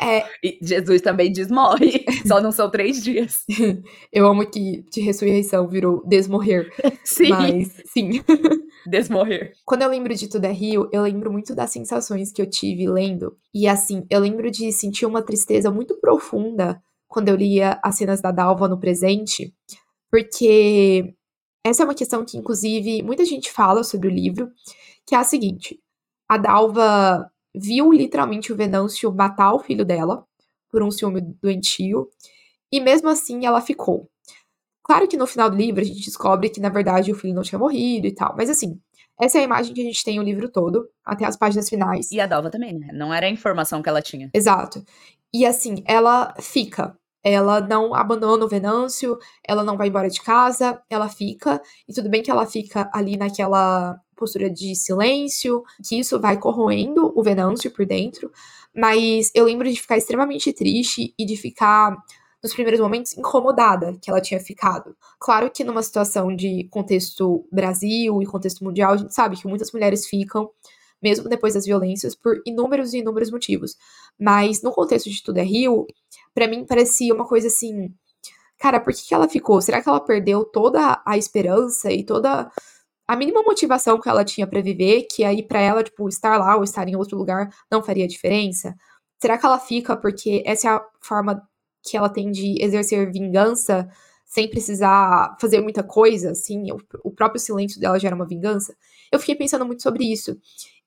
É... E Jesus também desmorre, só não são três dias. Eu amo que de ressurreição virou desmorrer. Sim. Mas, sim. Desmorrer. Quando eu lembro de Tudo é Rio, eu lembro muito das sensações que eu tive lendo. E assim, eu lembro de sentir uma tristeza muito profunda quando eu lia as cenas da Dalva no presente, porque essa é uma questão que, inclusive, muita gente fala sobre o livro, que é a seguinte: a Dalva viu literalmente o Venâncio matar o filho dela por um ciúme doentio, e mesmo assim ela ficou. Claro que no final do livro a gente descobre que na verdade o filho não tinha morrido e tal, mas assim, essa é a imagem que a gente tem o livro todo, até as páginas finais. E a Dalva também, né? Não era a informação que ela tinha. Exato. E assim, ela fica. Ela não abandona o Venâncio, ela não vai embora de casa, ela fica. E tudo bem que ela fica ali naquela postura de silêncio, que isso vai corroendo o Venâncio por dentro. Mas eu lembro de ficar extremamente triste e de ficar, nos primeiros momentos, incomodada que ela tinha ficado. Claro que numa situação de contexto Brasil e contexto mundial, a gente sabe que muitas mulheres ficam, mesmo depois das violências, por inúmeros e inúmeros motivos. Mas no contexto de Tudo é Rio, para mim parecia uma coisa assim. Cara, por que, que ela ficou? Será que ela perdeu toda a esperança e toda a mínima motivação que ela tinha para viver, que aí para ela, tipo, estar lá ou estar em outro lugar não faria diferença? Será que ela fica porque essa é a forma que ela tem de exercer vingança sem precisar fazer muita coisa, assim, o, o próprio silêncio dela gera uma vingança? Eu fiquei pensando muito sobre isso.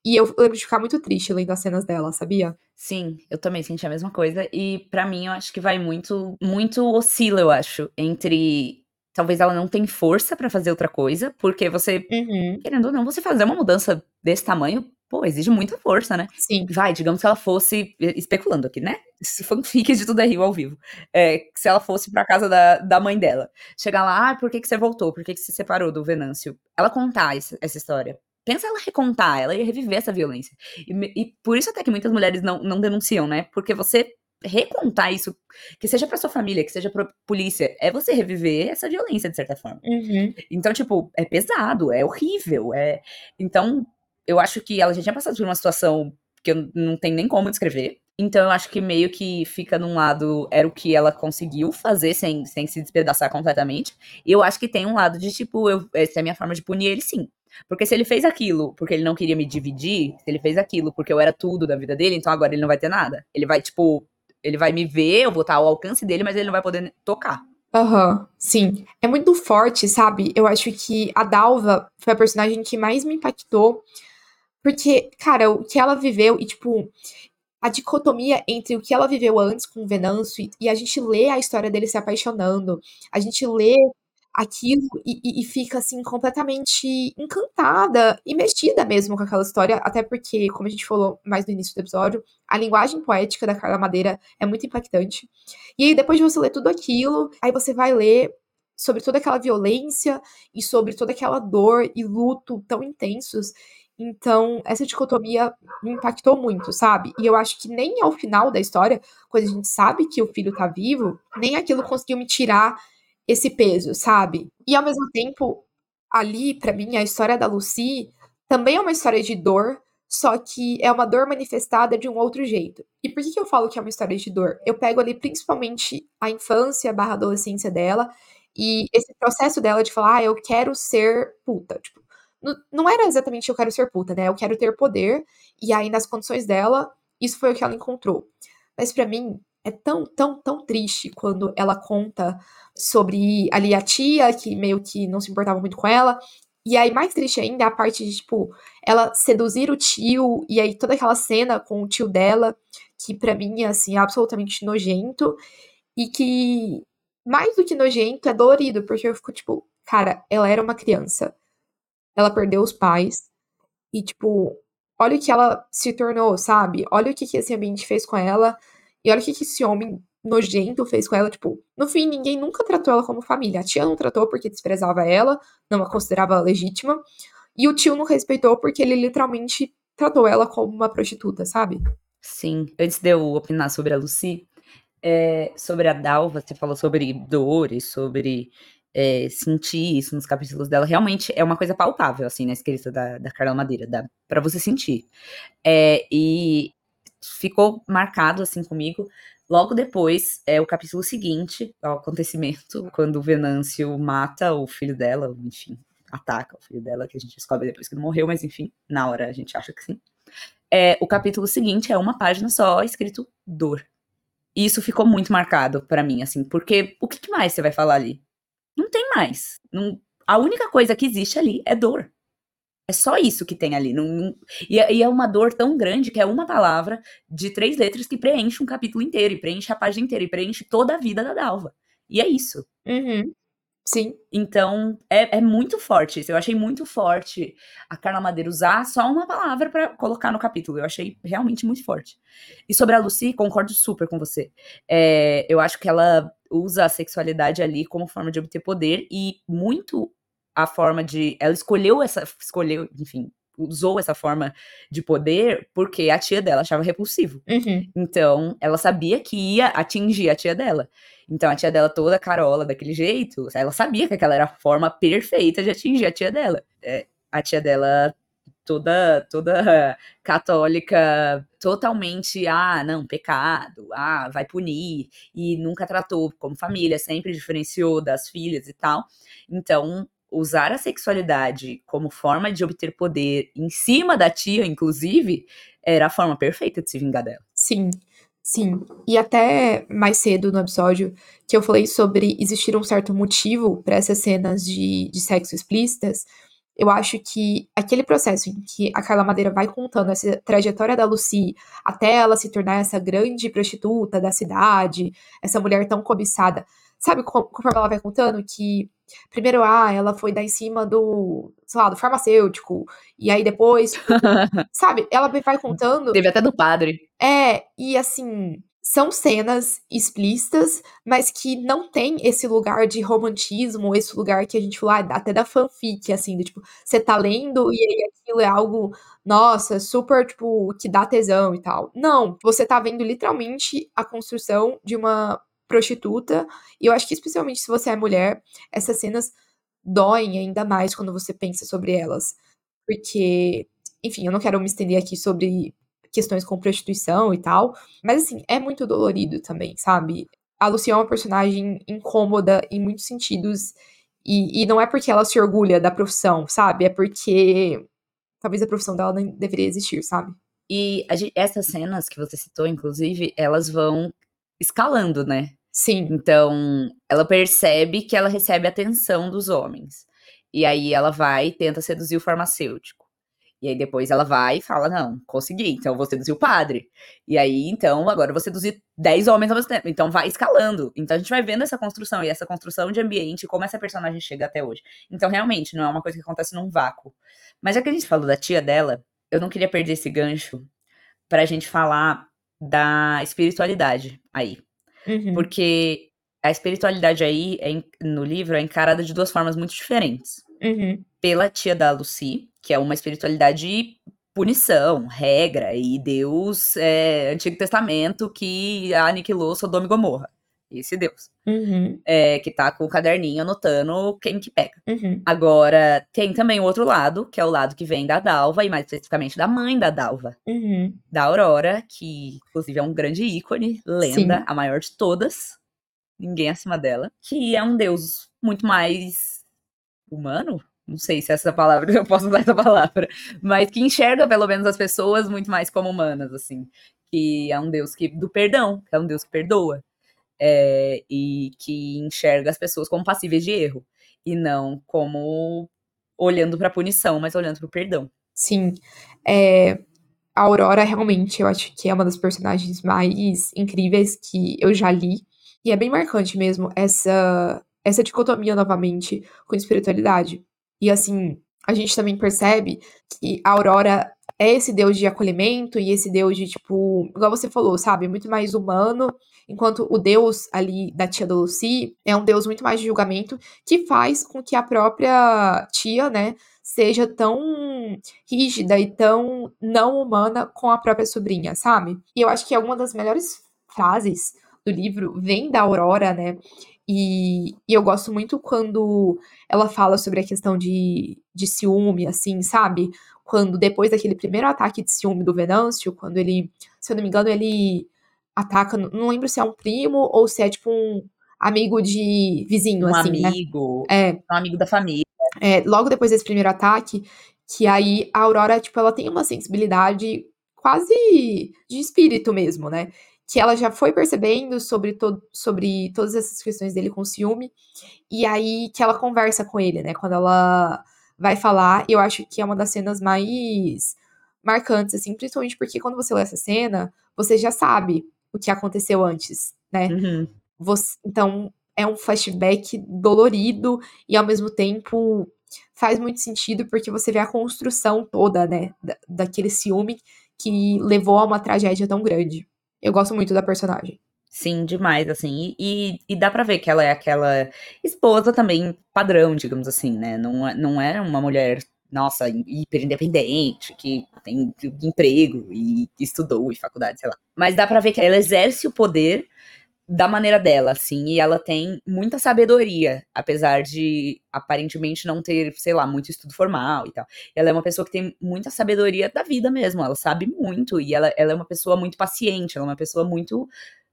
E eu lembro de ficar muito triste lendo as cenas dela, sabia? Sim, eu também senti a mesma coisa. E para mim, eu acho que vai muito, muito oscila, eu acho, entre talvez ela não tenha força para fazer outra coisa, porque você, uhum. querendo ou não, você fazer uma mudança desse tamanho, pô, exige muita força, né? Sim. Vai, digamos que ela fosse, especulando aqui, né? Se fanfic de tudo é rio ao vivo. É, se ela fosse pra casa da, da mãe dela, chegar lá, ah, por que, que você voltou? Por que, que você se separou do Venâncio? Ela contar essa, essa história. Pensa ela recontar, ela ia reviver essa violência. E, e por isso até que muitas mulheres não, não denunciam, né? Porque você recontar isso, que seja para sua família, que seja pra polícia, é você reviver essa violência, de certa forma. Uhum. Então, tipo, é pesado, é horrível. É... Então, eu acho que ela já tinha passado por uma situação que eu não tenho nem como descrever. Então, eu acho que meio que fica num lado, era o que ela conseguiu fazer sem, sem se despedaçar completamente. E eu acho que tem um lado de, tipo, eu, essa é a minha forma de punir ele, sim. Porque se ele fez aquilo porque ele não queria me dividir, se ele fez aquilo porque eu era tudo da vida dele, então agora ele não vai ter nada. Ele vai, tipo, ele vai me ver, eu vou estar ao alcance dele, mas ele não vai poder tocar. Aham, uhum, sim. É muito forte, sabe? Eu acho que a Dalva foi a personagem que mais me impactou. Porque, cara, o que ela viveu e, tipo, a dicotomia entre o que ela viveu antes com o Venâncio e, e a gente lê a história dele se apaixonando, a gente lê aquilo e, e, fica assim completamente encantada e mexida mesmo com aquela história, até porque, como a gente falou mais no início do episódio, a linguagem poética da Carla Madeira é muito impactante. E aí, depois de você ler tudo aquilo, aí você vai ler sobre toda aquela violência e sobre toda aquela dor e luto tão intensos. Então, essa dicotomia me impactou muito, sabe? E eu acho que nem ao final da história, quando a gente sabe que o filho tá vivo, nem aquilo conseguiu me tirar esse peso, sabe? E ao mesmo tempo, ali, para mim, a história da Lucy também é uma história de dor, só que é uma dor manifestada de um outro jeito. E por que, que eu falo que é uma história de dor? Eu pego ali principalmente a infância barra adolescência dela e esse processo dela de falar, ah, eu quero ser puta. Tipo, não era exatamente eu quero ser puta, né? Eu quero ter poder. E aí, nas condições dela, isso foi o que ela encontrou. Mas para mim, é tão, tão, tão triste quando ela conta sobre ali a tia, que meio que não se importava muito com ela. E aí, mais triste ainda, é a parte de, tipo, ela seduzir o tio, e aí toda aquela cena com o tio dela, que para mim, assim, é absolutamente nojento, e que, mais do que nojento, é dolorido, porque eu fico, tipo, cara, ela era uma criança. Ela perdeu os pais, e, tipo, olha o que ela se tornou, sabe? Olha o que, que esse ambiente fez com ela, e olha o que, esse homem nojento fez com ela, tipo, no fim, ninguém nunca tratou ela como família. A tia não tratou porque desprezava ela, não a considerava legítima, e o tio não respeitou porque ele literalmente tratou ela como uma prostituta, sabe? Sim. Antes de eu opinar sobre a Lucy, é, sobre a Dalva, você falou sobre dores, sobre é, sentir isso nos capítulos dela. Realmente é uma coisa palpável, assim, na escrita da, da Carla Madeira, pra você sentir. É, e ficou marcado, assim, comigo, Logo depois, é o capítulo seguinte ao acontecimento, quando o Venâncio mata o filho dela, enfim, ataca o filho dela, que a gente descobre depois que ele morreu, mas enfim, na hora a gente acha que sim. É, o capítulo seguinte é uma página só escrito dor. E isso ficou muito marcado para mim, assim, porque o que mais você vai falar ali? Não tem mais. Não, a única coisa que existe ali é dor. É só isso que tem ali. Não, e, é, e, é uma dor tão grande que é uma palavra de três letras que preenche um capítulo inteiro, e preenche a página inteira, e preenche toda a vida da Dalva. E é isso. Uhum. Sim. Então, é, é muito forte isso. Eu achei muito forte a Carla Madeira usar só uma palavra para colocar no capítulo. Eu achei realmente muito forte. E sobre a Lucy, concordo super com você. É, eu acho que ela usa a sexualidade ali como forma de obter poder e muito a forma de. Ela escolheu essa. Escolheu, enfim, usou essa forma de poder porque a tia dela achava repulsivo. Uhum. Então, ela sabia que ia atingir a tia dela. Então, a tia dela toda carola daquele jeito, ela sabia que aquela era a forma perfeita de atingir a tia dela. É, a tia dela toda toda católica, totalmente, ah, não, pecado, ah, vai punir, e nunca tratou como família, sempre diferenciou das filhas e tal. Então, usar a sexualidade como forma de obter poder em cima da tia, inclusive, era a forma perfeita de se vingar dela. Sim, sim. E até mais cedo no episódio que eu falei sobre existir um certo motivo para essas cenas de, de sexo explícitas, eu acho que aquele processo em que a Carla Madeira vai contando essa trajetória da Lucy até ela se tornar essa grande prostituta da cidade, essa mulher tão cobiçada, sabe conforme ela vai contando que Primeiro, ah, ela foi dar em cima do, sei lá, do farmacêutico. E aí depois, sabe? Ela vai contando. Teve até do padre. É, e assim, são cenas explícitas, mas que não tem esse lugar de romantismo, esse lugar que a gente falou, ah, até da fanfic, assim, do tipo, você tá lendo e aí aquilo é algo, nossa, super, tipo, que dá tesão e tal. Não, você tá vendo literalmente a construção de uma prostituta. E eu acho que, especialmente se você é mulher, essas cenas doem ainda mais quando você pensa sobre elas. Porque, enfim, eu não quero me estender aqui sobre questões com prostituição e tal, mas assim, é muito dolorido também, sabe? A Luciana é uma personagem incômoda em muitos sentidos, e, e não é porque ela se orgulha da profissão, sabe? É porque talvez a profissão dela nem deveria existir, sabe? E gente, essas cenas que você citou, inclusive, elas vão escalando, né? Sim. Então, ela percebe que ela recebe atenção dos homens. E aí ela vai e tenta seduzir o farmacêutico. E aí depois ela vai e fala: Não, consegui, então eu vou seduzir o padre. E aí, então, agora eu vou seduzir 10 homens ao mesmo tempo. Então vai escalando. Então a gente vai vendo essa construção e essa construção de ambiente, como essa personagem chega até hoje. Então, realmente, não é uma coisa que acontece num vácuo. Mas já que a gente falou da tia dela, eu não queria perder esse gancho pra gente falar da espiritualidade aí. Uhum. Porque a espiritualidade aí, é, no livro, é encarada de duas formas muito diferentes. Uhum. Pela tia da Lucy, que é uma espiritualidade punição, regra, e Deus é, Antigo Testamento que aniquilou Sodoma e Gomorra. Esse deus. Uhum. É, que tá com o caderninho anotando quem que pega. Uhum. Agora, tem também o outro lado, que é o lado que vem da Dalva, e mais especificamente da mãe da Dalva, Uhum. da Aurora, que inclusive é um grande ícone, lenda, Sim. a maior de todas, ninguém acima dela, que é um deus muito mais humano, não sei se essa palavra, eu posso usar essa palavra, mas que enxerga pelo menos as pessoas muito mais como humanas, assim, que é um deus que do perdão, que é um deus que perdoa, é, e que enxerga as pessoas como passíveis de erro, e não como olhando para punição, mas olhando para o perdão. Sim. É, a Aurora, realmente, eu acho que é uma das personagens mais incríveis que eu já li. E é bem marcante mesmo essa, essa dicotomia novamente com espiritualidade. E assim, a gente também percebe que a Aurora é esse deus de acolhimento e esse deus de, tipo, igual você falou, sabe? Muito mais humano. Enquanto o deus ali da tia da Lucy é um deus muito mais de julgamento, que faz com que a própria tia, né, seja tão rígida e tão não humana com a própria sobrinha, sabe? E eu acho que uma das melhores frases do livro vem da Aurora, né? E, e eu gosto muito quando ela fala sobre a questão de, de ciúme, assim, sabe? Quando depois daquele primeiro ataque de ciúme do Venâncio, quando ele, se eu não me engano, ele ataca, não lembro se é um primo ou se é tipo um amigo de vizinho, Um assim, né? amigo, É, um amigo da família. é, logo depois desse primeiro ataque, que aí a Aurora, tipo, ela tem uma sensibilidade quase de espírito mesmo, né? Que ela já foi percebendo sobre, to sobre todas essas questões dele com ciúme, e aí que ela conversa com ele, né? Quando ela vai falar, eu acho que é uma das cenas mais marcantes, assim, principalmente porque quando você lê essa cena, você já sabe o que aconteceu antes, né? Uhum. Você, então, é um flashback dolorido e ao mesmo tempo faz muito sentido porque você vê a construção toda, né, da, daquele ciúme que levou a uma tragédia tão grande. Eu gosto muito da personagem. Sim, demais, assim. E, e dá pra ver que ela é aquela esposa também padrão, digamos assim, né? Não, é- não é uma mulher, nossa, hiper independente, que tem emprego e estudou e faculdade, sei lá. Mas dá pra ver que ela exerce o poder da maneira dela, assim, e ela tem muita sabedoria, apesar de aparentemente não ter, sei lá, muito estudo formal e tal. Ela é uma pessoa que tem muita sabedoria da vida mesmo, ela sabe muito, e ela, ela é uma pessoa muito paciente, ela é uma pessoa muito,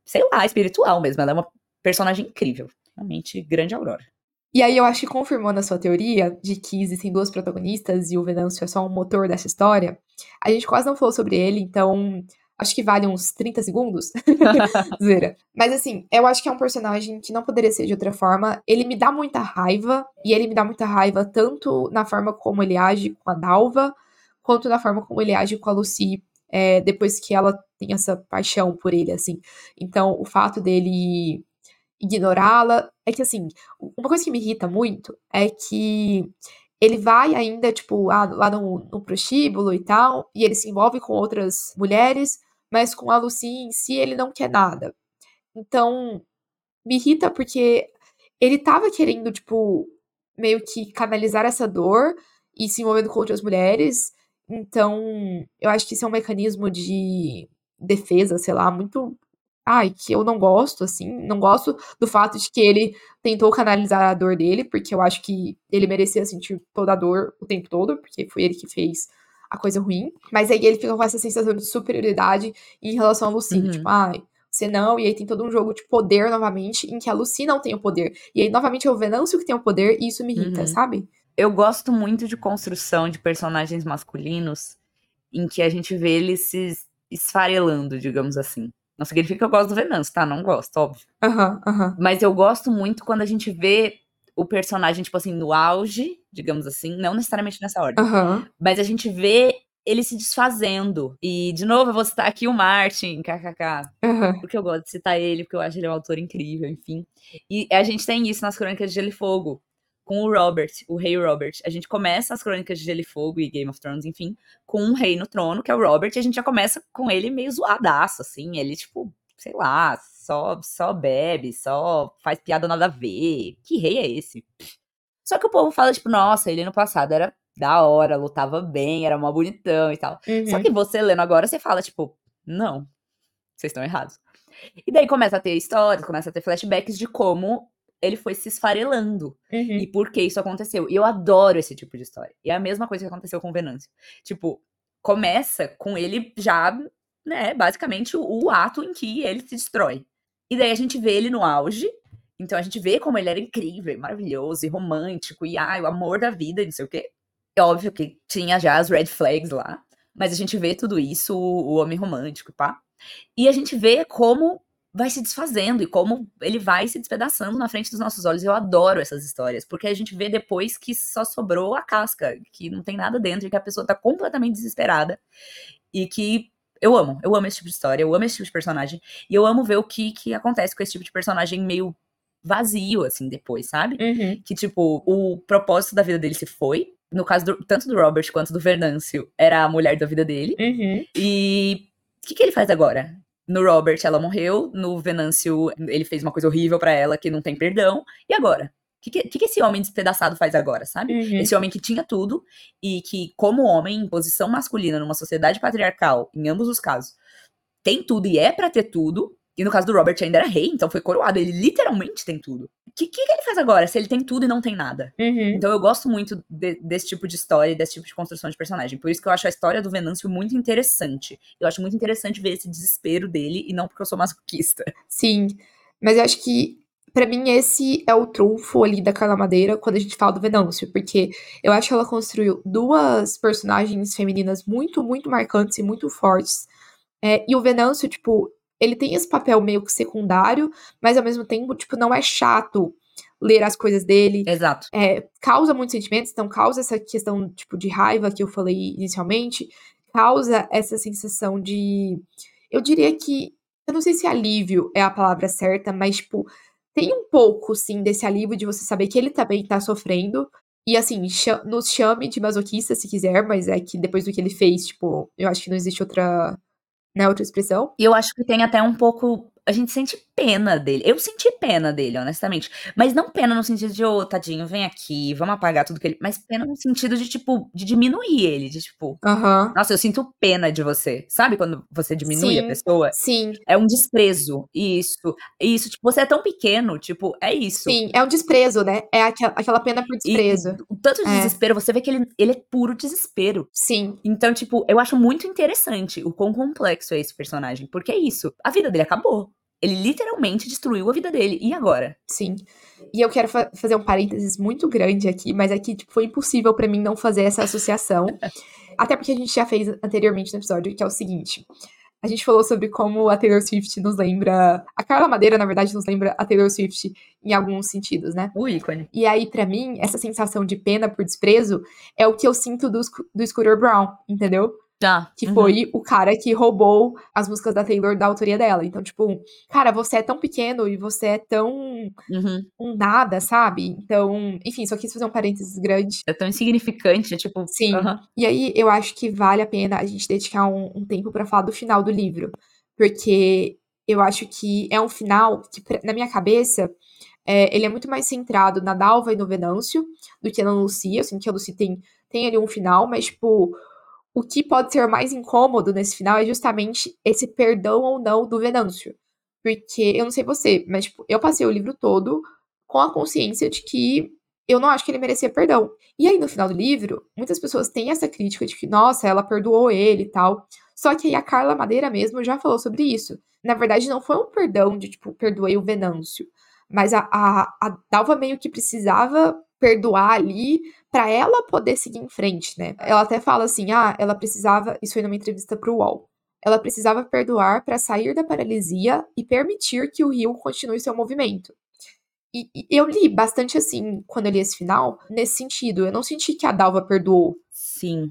sei lá, espiritual mesmo, ela é uma personagem incrível. Realmente, grande Aurora. E aí eu acho que confirmando a sua teoria de que existem duas protagonistas e o Venâncio é só um motor dessa história, a gente quase não falou sobre ele, então acho que vale uns 30 segundos. Zoeira. Mas assim, eu acho que é um personagem que não poderia ser de outra forma. Ele me dá muita raiva, e ele me dá muita raiva tanto na forma como ele age com a Dalva, quanto na forma como ele age com a Lucy, é, depois que ela tem essa paixão por ele, assim. Então, o fato dele ignorá-la. É que, assim, uma coisa que me irrita muito é que ele vai ainda, tipo, lá no, no prostíbulo e tal, e ele se envolve com outras mulheres, mas com a Lucy em si ele não quer nada. Então, me irrita porque ele tava querendo, tipo, meio que canalizar essa dor e se envolvendo com outras mulheres. Então, eu acho que isso é um mecanismo de defesa, sei lá, muito. Ai, que eu não gosto, assim. Não gosto do fato de que ele tentou canalizar a dor dele, porque eu acho que ele merecia sentir toda a dor o tempo todo, porque foi ele que fez a coisa ruim. Mas aí ele fica com essa sensação de superioridade em relação a Lucy. Uhum. Tipo, ai, você não, e aí tem todo um jogo de poder novamente, em que a Lucy não tem o poder. E aí, novamente, é o Venâncio que tem o poder, e isso me irrita, Uhum. sabe? Eu gosto muito de construção de personagens masculinos em que a gente vê eles se esfarelando, digamos assim. Não significa que eu gosto do Venâncio, tá? Não gosto, óbvio. Aham, aham. Mas eu gosto muito quando a gente vê o personagem, tipo assim, no auge, digamos assim, não necessariamente nessa ordem, Aham. mas a gente vê ele se desfazendo. E, de novo, eu vou citar aqui o Martin, kkk. Aham. Porque eu gosto de citar ele, porque eu acho ele um autor incrível, enfim. E a gente tem isso nas Crônicas de Gelo e Fogo, com o Robert, o rei Robert. A gente começa as Crônicas de Gelo e Fogo e Game of Thrones, enfim, com um rei no trono, que é o Robert, e a gente já começa com ele meio zoadaço, assim. Ele, tipo, sei lá, só, só bebe, só faz piada nada a ver. Que rei é esse? Só que o povo fala, tipo, nossa, ele no passado era da hora, lutava bem, era mó bonitão e tal. Só Uhum. que você lendo agora, você fala, tipo, não, vocês estão errados. E daí começa a ter histórias, começa a ter flashbacks de como ele foi se esfarelando Uhum. e por que isso aconteceu. E eu adoro esse tipo de história. E é a mesma coisa que aconteceu com o Venâncio. Tipo, começa com ele já, né, basicamente o, o ato em que ele se destrói. E daí a gente vê ele no auge. Então a gente vê como ele era incrível, maravilhoso e romântico, e ai, o amor da vida, e não sei o quê. É óbvio que tinha já as red flags lá, mas a gente vê tudo isso, o, o homem romântico, pá. E a gente vê como vai se desfazendo e como ele vai se despedaçando na frente dos nossos olhos. Eu adoro essas histórias, porque a gente vê depois que só sobrou a casca, que não tem nada dentro e que a pessoa tá completamente desesperada e que eu amo, eu amo esse tipo de história, eu amo esse tipo de personagem e eu amo ver o que que acontece com esse tipo de personagem meio vazio assim depois, sabe? Uhum. Que tipo, o propósito da vida dele se foi. No caso do- tanto do Robert quanto do Venâncio, era a mulher da vida dele. Uhum. E o que, que ele faz agora? No Robert, ela morreu. No Venâncio, ele fez uma coisa horrível pra ela que não tem perdão. E agora? O que, que, que esse homem despedaçado faz agora, sabe? Uhum. Esse homem que tinha tudo e que, como homem, em posição masculina, numa sociedade patriarcal, em ambos os casos, tem tudo e é pra ter tudo. E no caso do Robert ainda era rei, então foi coroado. Ele literalmente tem tudo. O que, que, ele faz agora se ele tem tudo e não tem nada? Uhum. Então eu gosto muito de- desse tipo de história e desse tipo de construção de personagem. Por isso que eu acho a história do Venâncio muito interessante. Eu acho muito interessante ver esse desespero dele e não porque eu sou masoquista. Sim, mas eu acho que pra mim esse é o trunfo ali da Carla Madeira quando a gente fala do Venâncio, porque eu acho que ela construiu duas personagens femininas muito, muito marcantes e muito fortes. É, e o Venâncio, tipo, ele tem esse papel meio que secundário, mas ao mesmo tempo, tipo, não é chato ler as coisas dele. Exato. É, causa muitos sentimentos, então causa essa questão, tipo, de raiva que eu falei inicialmente, causa essa sensação de. Eu diria que. Eu não sei se alívio é a palavra certa, mas, tipo, tem um pouco, sim, desse alívio de você saber que ele também tá sofrendo. E, assim, nos chame de masoquista se quiser, mas é que depois do que ele fez, tipo, eu acho que não existe outra. Né, outra expressão. E eu acho que tem até um pouco. A gente sente pena dele. Eu senti pena dele, honestamente. Mas não pena no sentido de, ô, tadinho, vem aqui, vamos apagar tudo que ele. Mas pena no sentido de, tipo, de diminuir ele. De tipo, nossa, eu sinto pena de você. Sabe quando você diminui a Sim. pessoa? Sim, É um desprezo. Isso. Isso. Tipo, você é tão pequeno. Tipo, é isso. sim. É um desprezo, né? É aquela, aquela pena por E desprezo. o tanto de É. desespero, você vê que ele, ele é puro desespero. Sim. Então, tipo, eu acho muito interessante o quão complexo é esse personagem. Porque é isso. A vida dele acabou. Ele literalmente destruiu a vida dele. E agora? Sim. E eu quero fa- fazer um parênteses muito grande aqui, mas aqui tipo, foi impossível pra mim não fazer essa associação. Até porque a gente já fez anteriormente no episódio, que é o seguinte. A gente falou sobre como a Taylor Swift nos lembra. A Carla Madeira, na verdade, nos lembra a Taylor Swift em alguns sentidos, né? O ícone. E aí, pra mim, essa sensação de pena por desprezo é o que eu sinto do, do Scooter Brown, entendeu? Já. Que Uhum. foi o cara que roubou as músicas da Taylor da autoria dela. Então, tipo, cara, você é tão pequeno e você é tão Uhum. um nada, sabe? Então, enfim, só quis fazer um parênteses grande. É tão insignificante. Tipo. Sim. aham. E aí, eu acho que vale a pena a gente dedicar um, um tempo pra falar do final do livro. Porque eu acho que é um final que, na minha cabeça, é, ele é muito mais centrado na Dalva e no Venâncio do que na Lucia. Assim, que a Lucia tem, tem ali um final, mas, tipo, o que pode ser mais incômodo nesse final é justamente esse perdão ou não do Venâncio. Porque, eu não sei você, mas, tipo, eu passei o livro todo com a consciência de que eu não acho que ele merecia perdão. E aí, no final do livro, muitas pessoas têm essa crítica de que, nossa, ela perdoou ele e tal. Só que aí a Carla Madeira mesmo já falou sobre isso. Na verdade, não foi um perdão de, tipo, perdoei o Venâncio. Mas a, a, a Dalva meio que precisava perdoar ali pra ela poder seguir em frente, né? Ela até fala assim, ah, ela precisava, isso foi numa entrevista pro UOL. Ela precisava perdoar pra sair da paralisia e permitir que o rio continue seu movimento. E, e eu li bastante assim, quando eu li esse final, nesse sentido. Eu não senti que a Dalva perdoou. Sim.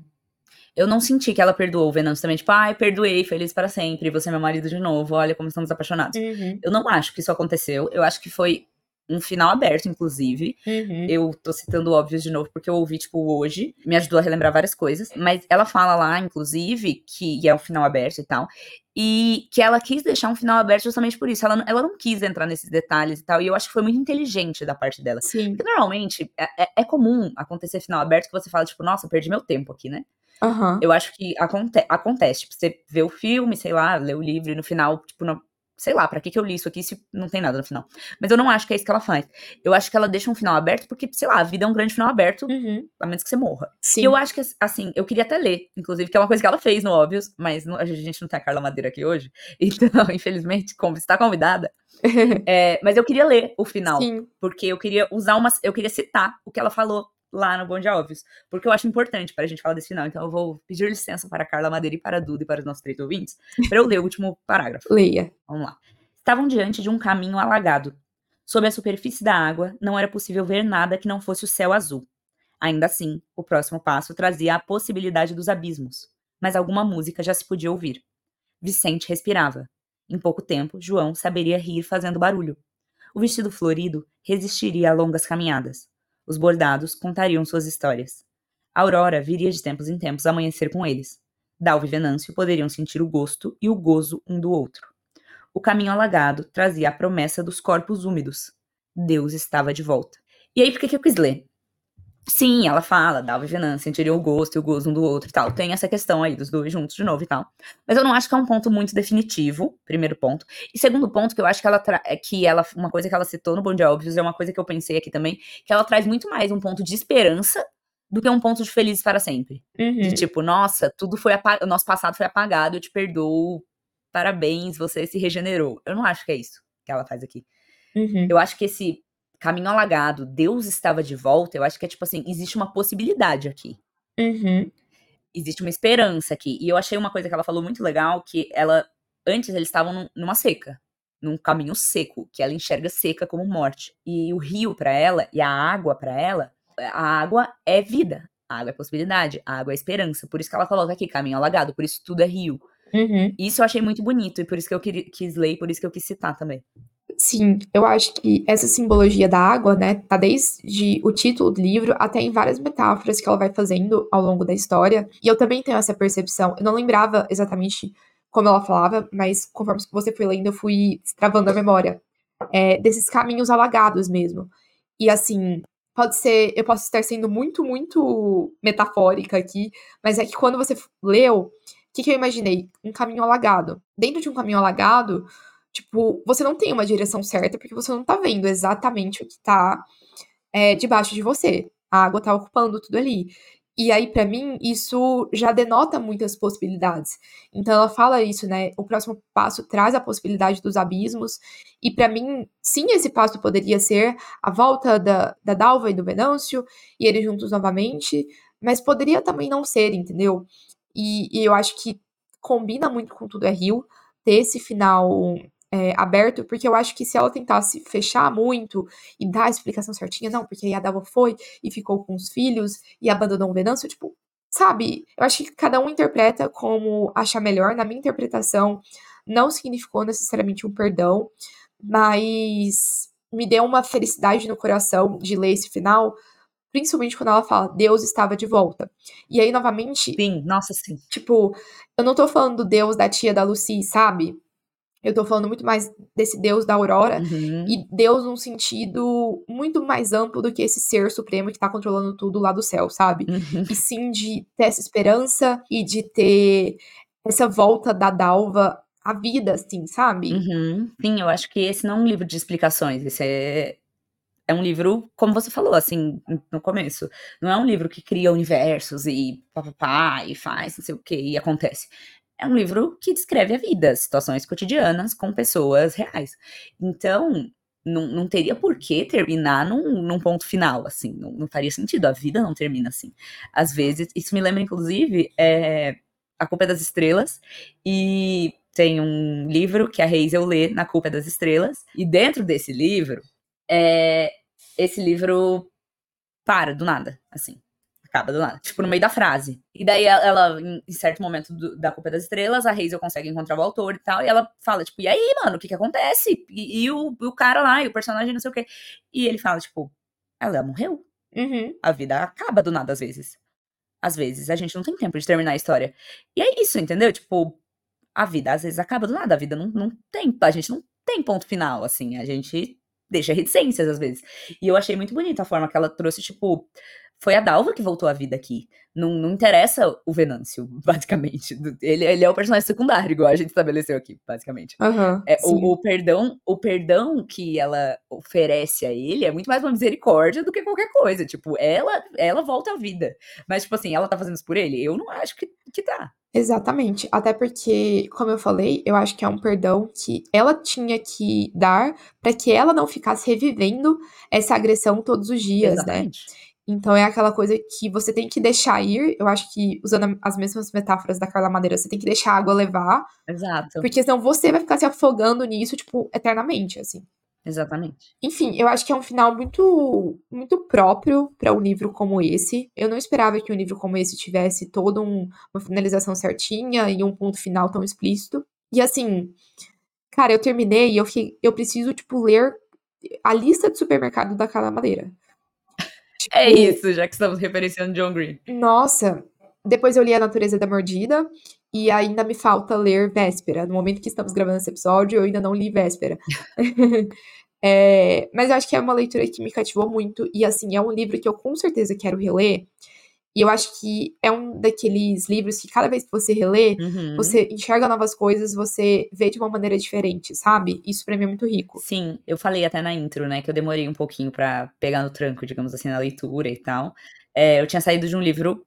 Eu não senti que ela perdoou o Venâncio também. Tipo, ai, perdoei, feliz para sempre. Você é meu marido de novo. Olha como estamos apaixonados. Uhum, Eu não acho que isso aconteceu. Eu acho que foi um final aberto, inclusive. uhum. Eu tô citando óbvios de novo porque eu ouvi, tipo, hoje. Me ajudou a relembrar várias coisas. Mas ela fala lá, inclusive, que é um final aberto e tal. E que ela quis deixar um final aberto justamente por isso. Ela, não- ela não quis entrar nesses detalhes e tal. E eu acho que foi muito inteligente da parte dela. Sim. Porque normalmente é, é- é comum acontecer final aberto que você fala, tipo, nossa, perdi meu tempo aqui, né? Aham. Eu acho que aconte acontece. Tipo, você vê o filme, sei lá, lê o livro e no final, tipo, não- sei lá, pra que, que eu li isso aqui se não tem nada no final? Mas eu não acho que é isso que ela faz. Eu acho que ela deixa um final aberto porque, sei lá, a vida é um grande final aberto, Uhum. a menos que você morra. Sim. E eu acho que, assim, eu queria até ler, inclusive, que é uma coisa que ela fez no Óbvios, mas não- a gente não tem a Carla Madeira aqui hoje, então, infelizmente, como está convidada, é, mas eu queria ler o final, Sim. porque eu queria usar uma, eu queria citar o que ela falou lá no Bom Dia Óbvios, porque eu acho importante para a gente falar desse final, então eu vou pedir licença para Carla Madeira e para Duda e para os nossos três ouvintes, para eu ler o último parágrafo. Leia. Vamos lá. Estavam diante de um caminho alagado. Sob a superfície da água, não era possível ver nada que não fosse o céu azul. Ainda assim, o próximo passo trazia a possibilidade dos abismos. Mas alguma música já se podia ouvir. Vicente respirava. Em pouco tempo, João saberia rir fazendo barulho. O vestido florido resistiria a longas caminhadas. Os bordados contariam suas histórias. A Aurora viria de tempos em tempos amanhecer com eles. Dalva e Venâncio poderiam sentir o gosto e o gozo um do outro. O caminho alagado trazia a promessa dos corpos úmidos. Deus estava de volta. E aí, por que, que eu quis ler? Sim, ela fala, Dalva e Venâncio sentiriam o gosto e o gozo um do outro e tal. Tem essa questão aí dos dois juntos de novo e tal. Mas eu não acho que é um ponto muito definitivo, primeiro ponto. E segundo ponto, que eu acho que ela, tra- é que ela uma coisa que ela citou no Bom Dia Óbvios, é uma coisa que eu pensei aqui também, que ela traz muito mais um ponto de esperança do que um ponto de felizes para sempre. Uhum. De tipo, nossa, tudo foi apagado, o nosso passado foi apagado, eu te perdoo, parabéns, você se regenerou. Eu não acho que é isso que ela faz aqui. Uhum. Eu acho que esse caminho alagado, Deus estava de volta, eu acho que é tipo assim, existe uma possibilidade aqui. Uhum. Existe uma esperança aqui. E eu achei uma coisa que ela falou muito legal, que ela, antes eles estavam num- numa seca, num caminho seco, que ela enxerga seca como morte. E o rio pra ela, e a água pra ela, a água é vida. A água é possibilidade, a água é esperança. Por isso que ela coloca aqui, caminho alagado, por isso tudo é rio. Uhum. Isso eu achei muito bonito, e por isso que eu quis ler, e por isso que eu quis citar também. Sim, eu acho que essa simbologia da água, né, tá desde o título do livro até em várias metáforas que ela vai fazendo ao longo da história. E eu também tenho essa percepção. Eu não lembrava exatamente como ela falava, mas conforme você foi lendo, eu fui travando a memória. É, desses caminhos alagados mesmo. E assim, pode ser, eu posso estar sendo muito, muito metafórica aqui, mas é que quando você leu, o que, que eu imaginei? Um caminho alagado. Dentro de um caminho alagado, Tipo, você não tem uma direção certa porque você não tá vendo exatamente o que tá é, debaixo de você. A água tá ocupando tudo ali. E aí, pra mim, isso já denota muitas possibilidades. Então, ela fala isso, né? O próximo passo traz a possibilidade dos abismos. E pra mim, sim, esse passo poderia ser a volta da, da Dalva e do Venâncio, e eles juntos novamente. Mas poderia também não ser, entendeu? E, e eu acho que combina muito com Tudo é Rio ter esse final é, aberto, porque eu acho que se ela tentasse fechar muito e dar a explicação certinha, não, porque aí a Dalva foi e ficou com os filhos e abandonou o Venâncio, tipo, sabe? Eu acho que cada um interpreta como achar melhor. Na minha interpretação, não significou necessariamente um perdão, mas me deu uma felicidade no coração de ler esse final, principalmente quando ela fala Deus estava de volta. E aí, novamente, Sim, nossa, sim. tipo, eu não tô falando do Deus da tia da Lucy, sabe? Eu tô falando muito mais desse Deus da Aurora. Uhum. E Deus num sentido muito mais amplo do que esse ser supremo que tá controlando tudo lá do céu, sabe? Uhum. E sim de ter essa esperança e de ter essa volta da Dalva à vida, assim, sabe? Uhum. Sim, eu acho que esse não é um livro de explicações, esse é, é um livro, como você falou, assim, no começo, não é um livro que cria universos e papapá, e faz não sei o que, e acontece. É um livro que descreve a vida, situações cotidianas com pessoas reais. Então, não, não teria por que terminar num, num ponto final, assim, não, não faria sentido, a vida não termina assim. Às vezes, isso me lembra, inclusive, é, A Culpa é das Estrelas, e tem um livro que a Hazel lê na Culpa das Estrelas, e dentro desse livro, é, esse livro para do nada, assim. Acaba do nada, tipo, no meio da frase. E daí ela, em certo momento do- da Culpa das Estrelas, a Hazel consegue encontrar o autor e tal, e ela fala, tipo, e aí, mano, o que que acontece? E, e o, o cara lá, e o personagem, não sei o quê. E ele fala, tipo, ela morreu. Uhum. A vida acaba do nada às vezes. Às vezes a gente não tem tempo de terminar a história. E é isso, entendeu? Tipo, a vida às vezes acaba do nada. A vida não, não tem. A gente não tem ponto final, assim. A gente deixa reticências às vezes. E eu achei muito bonita a forma que ela trouxe, tipo, foi a Dalva que voltou à vida aqui. Não, não interessa o Venâncio, basicamente. Ele, ele é o personagem secundário, igual a gente estabeleceu aqui, basicamente. Uhum, é, o, o, perdão, o perdão que ela oferece a ele é muito mais uma misericórdia do que qualquer coisa. Tipo, ela, ela volta à vida. Mas, tipo assim, ela tá fazendo isso por ele? Eu não acho que, que tá. Exatamente. Até porque, como eu falei, eu acho que é um perdão que ela tinha que dar para que ela não ficasse revivendo essa agressão todos os dias, né? Exatamente. né? Então é aquela coisa que você tem que deixar ir. Eu acho que, usando as mesmas metáforas da Carla Madeira, você tem que deixar a água levar. Exato. Porque senão você vai ficar se afogando nisso, tipo, eternamente, assim. Exatamente. Enfim, eu acho que é um final muito muito próprio para um livro como esse. Eu não esperava que um livro como esse tivesse toda um, uma finalização certinha e um ponto final tão explícito. E assim, cara, eu terminei e eu fiquei, eu preciso tipo ler a lista de supermercado da Carla Madeira. É isso, já que estamos referenciando John Green. Nossa, depois eu li A Natureza da Mordida e ainda me falta ler Véspera. No momento que estamos gravando esse episódio, eu ainda não li Véspera. é, mas eu acho que é uma leitura que me cativou muito e assim, é um livro que eu com certeza quero reler. E eu acho que é um daqueles livros que cada vez que você relê, uhum. você enxerga novas coisas, você vê de uma maneira diferente, sabe? Isso pra mim é muito rico. Sim, eu falei até na intro, né, que eu demorei um pouquinho para pegar no tranco, digamos assim, na leitura e tal. É, eu tinha saído de um livro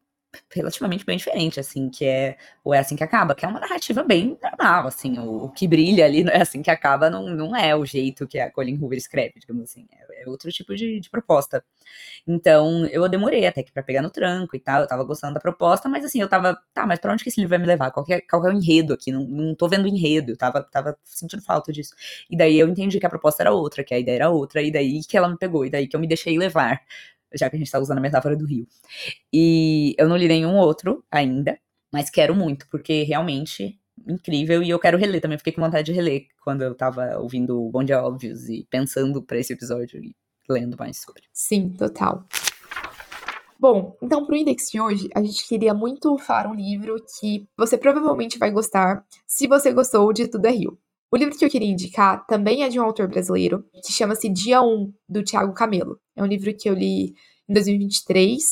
relativamente bem diferente, assim, que é o É Assim Que Acaba, que é uma narrativa bem normal, assim, o, o que brilha ali não é assim que acaba, não, não é o jeito que a Colin Hoover escreve, digamos assim, é, é outro tipo de, de, proposta. Então, eu demorei até que pra pegar no tranco e tal, eu tava gostando da proposta, mas assim, eu tava, tá, mas pra onde que esse livro vai me levar? Qual que é, qual que é o enredo aqui? Não, não tô vendo enredo, eu tava, tava sentindo falta disso. E daí eu entendi que a proposta era outra, que a ideia era outra, e daí que ela me pegou, e daí que eu me deixei levar já que a gente tá usando a metáfora do rio. E eu não li nenhum outro ainda, mas quero muito, porque realmente incrível e eu quero reler também. Fiquei com vontade de reler quando eu tava ouvindo o Bom Dia Óbvios e pensando para esse episódio e lendo mais sobre. Sim, total. Bom, então pro index de hoje, a gente queria muito falar um livro que você provavelmente vai gostar se você gostou de Tudo é Rio. O livro que eu queria indicar também é de um autor brasileiro, que chama-se Dia 1, do Tiago Camelo. É um livro que eu li em 2023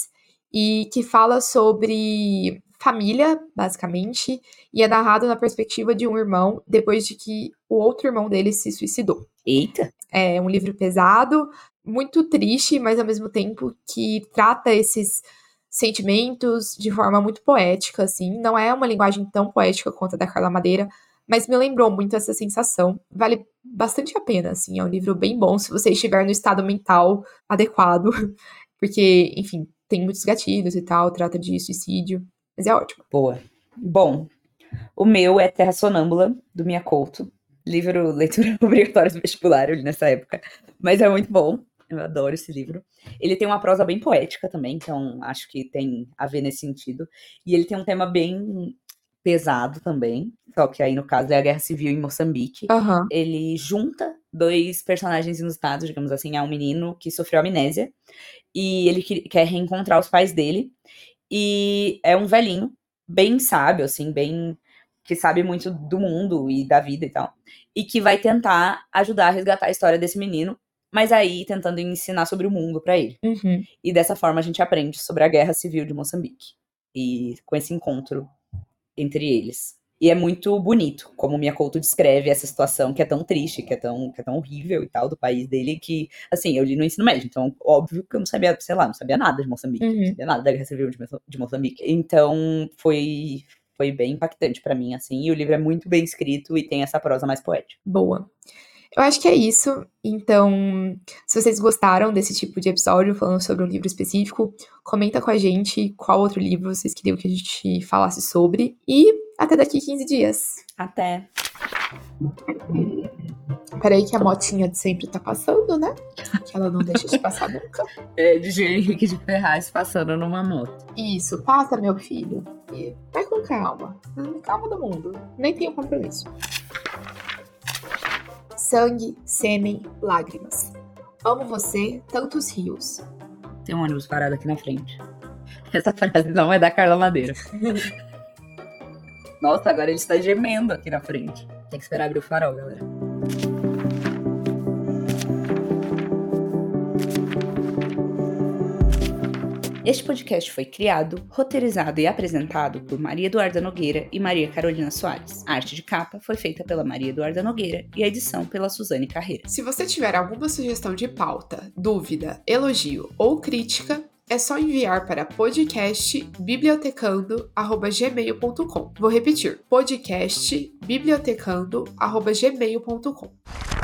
e que fala sobre família, basicamente, e é narrado na perspectiva de um irmão depois de que o outro irmão dele se suicidou. Eita! É um livro pesado, muito triste, mas ao mesmo tempo que trata esses sentimentos de forma muito poética, assim. Não é uma linguagem tão poética quanto a da Carla Madeira, mas me lembrou muito essa sensação. Vale bastante a pena, assim, é um livro bem bom se você estiver no estado mental adequado, porque, enfim, tem muitos gatilhos e tal, trata de suicídio, mas é ótimo. Boa. Bom, o meu é Terra Sonâmbula, do Mia Couto. Livro, leitura obrigatória do vestibular, nessa época, mas é muito bom. Eu adoro esse livro. Ele tem uma prosa bem poética também, então acho que tem a ver nesse sentido. E ele tem um tema bem pesado também, só que aí no caso é a guerra civil em Moçambique. Uhum. Ele junta dois personagens inusitados, digamos assim, é um menino que sofreu amnésia e ele quer reencontrar os pais dele e é um velhinho bem sábio, assim, bem que sabe muito do mundo e da vida e tal, e que vai tentar ajudar a resgatar a história desse menino, mas aí tentando ensinar sobre o mundo para ele. Uhum. E dessa forma a gente aprende sobre a guerra civil de Moçambique. E com esse encontro entre eles. E é muito bonito como o Couto descreve essa situação que é tão triste, que é tão, que é tão horrível e tal, do país dele, que, assim, eu li no ensino médio, então, óbvio que eu não sabia, sei lá, não sabia nada de Moçambique, uhum. não sabia nada da Guerra Civil de, de Moçambique. Então, foi, foi bem impactante para mim, assim, e o livro é muito bem escrito e tem essa prosa mais poética. Boa. Eu acho que é isso. Então, se vocês gostaram desse tipo de episódio falando sobre um livro específico, comenta com a gente qual outro livro vocês queriam que a gente falasse sobre. E até daqui 15 dias. Até. Peraí que a motinha de sempre tá passando, né? Que ela não deixa de passar nunca. É, de Henrique de Ferraz passando numa moto. Isso, passa, meu filho. E vai com calma. Calma do mundo. Nem tenho compromisso sangue, sêmen, lágrimas. Amo você, tantos rios. Tem um ônibus parado aqui na frente. Essa frase não é da Carla Madeira. Nossa, agora ele está gemendo aqui na frente. Tem que esperar abrir o farol, galera. Este podcast foi criado, roteirizado e apresentado por Maria Eduarda Nogueira e Maria Carolina Soares. A arte de capa foi feita pela Maria Eduarda Nogueira e a edição pela Suzane Carreira. Se você tiver alguma sugestão de pauta, dúvida, elogio ou crítica, é só enviar para podcastbibliotecando@gmail.com. Vou repetir: podcastbibliotecando@gmail.com.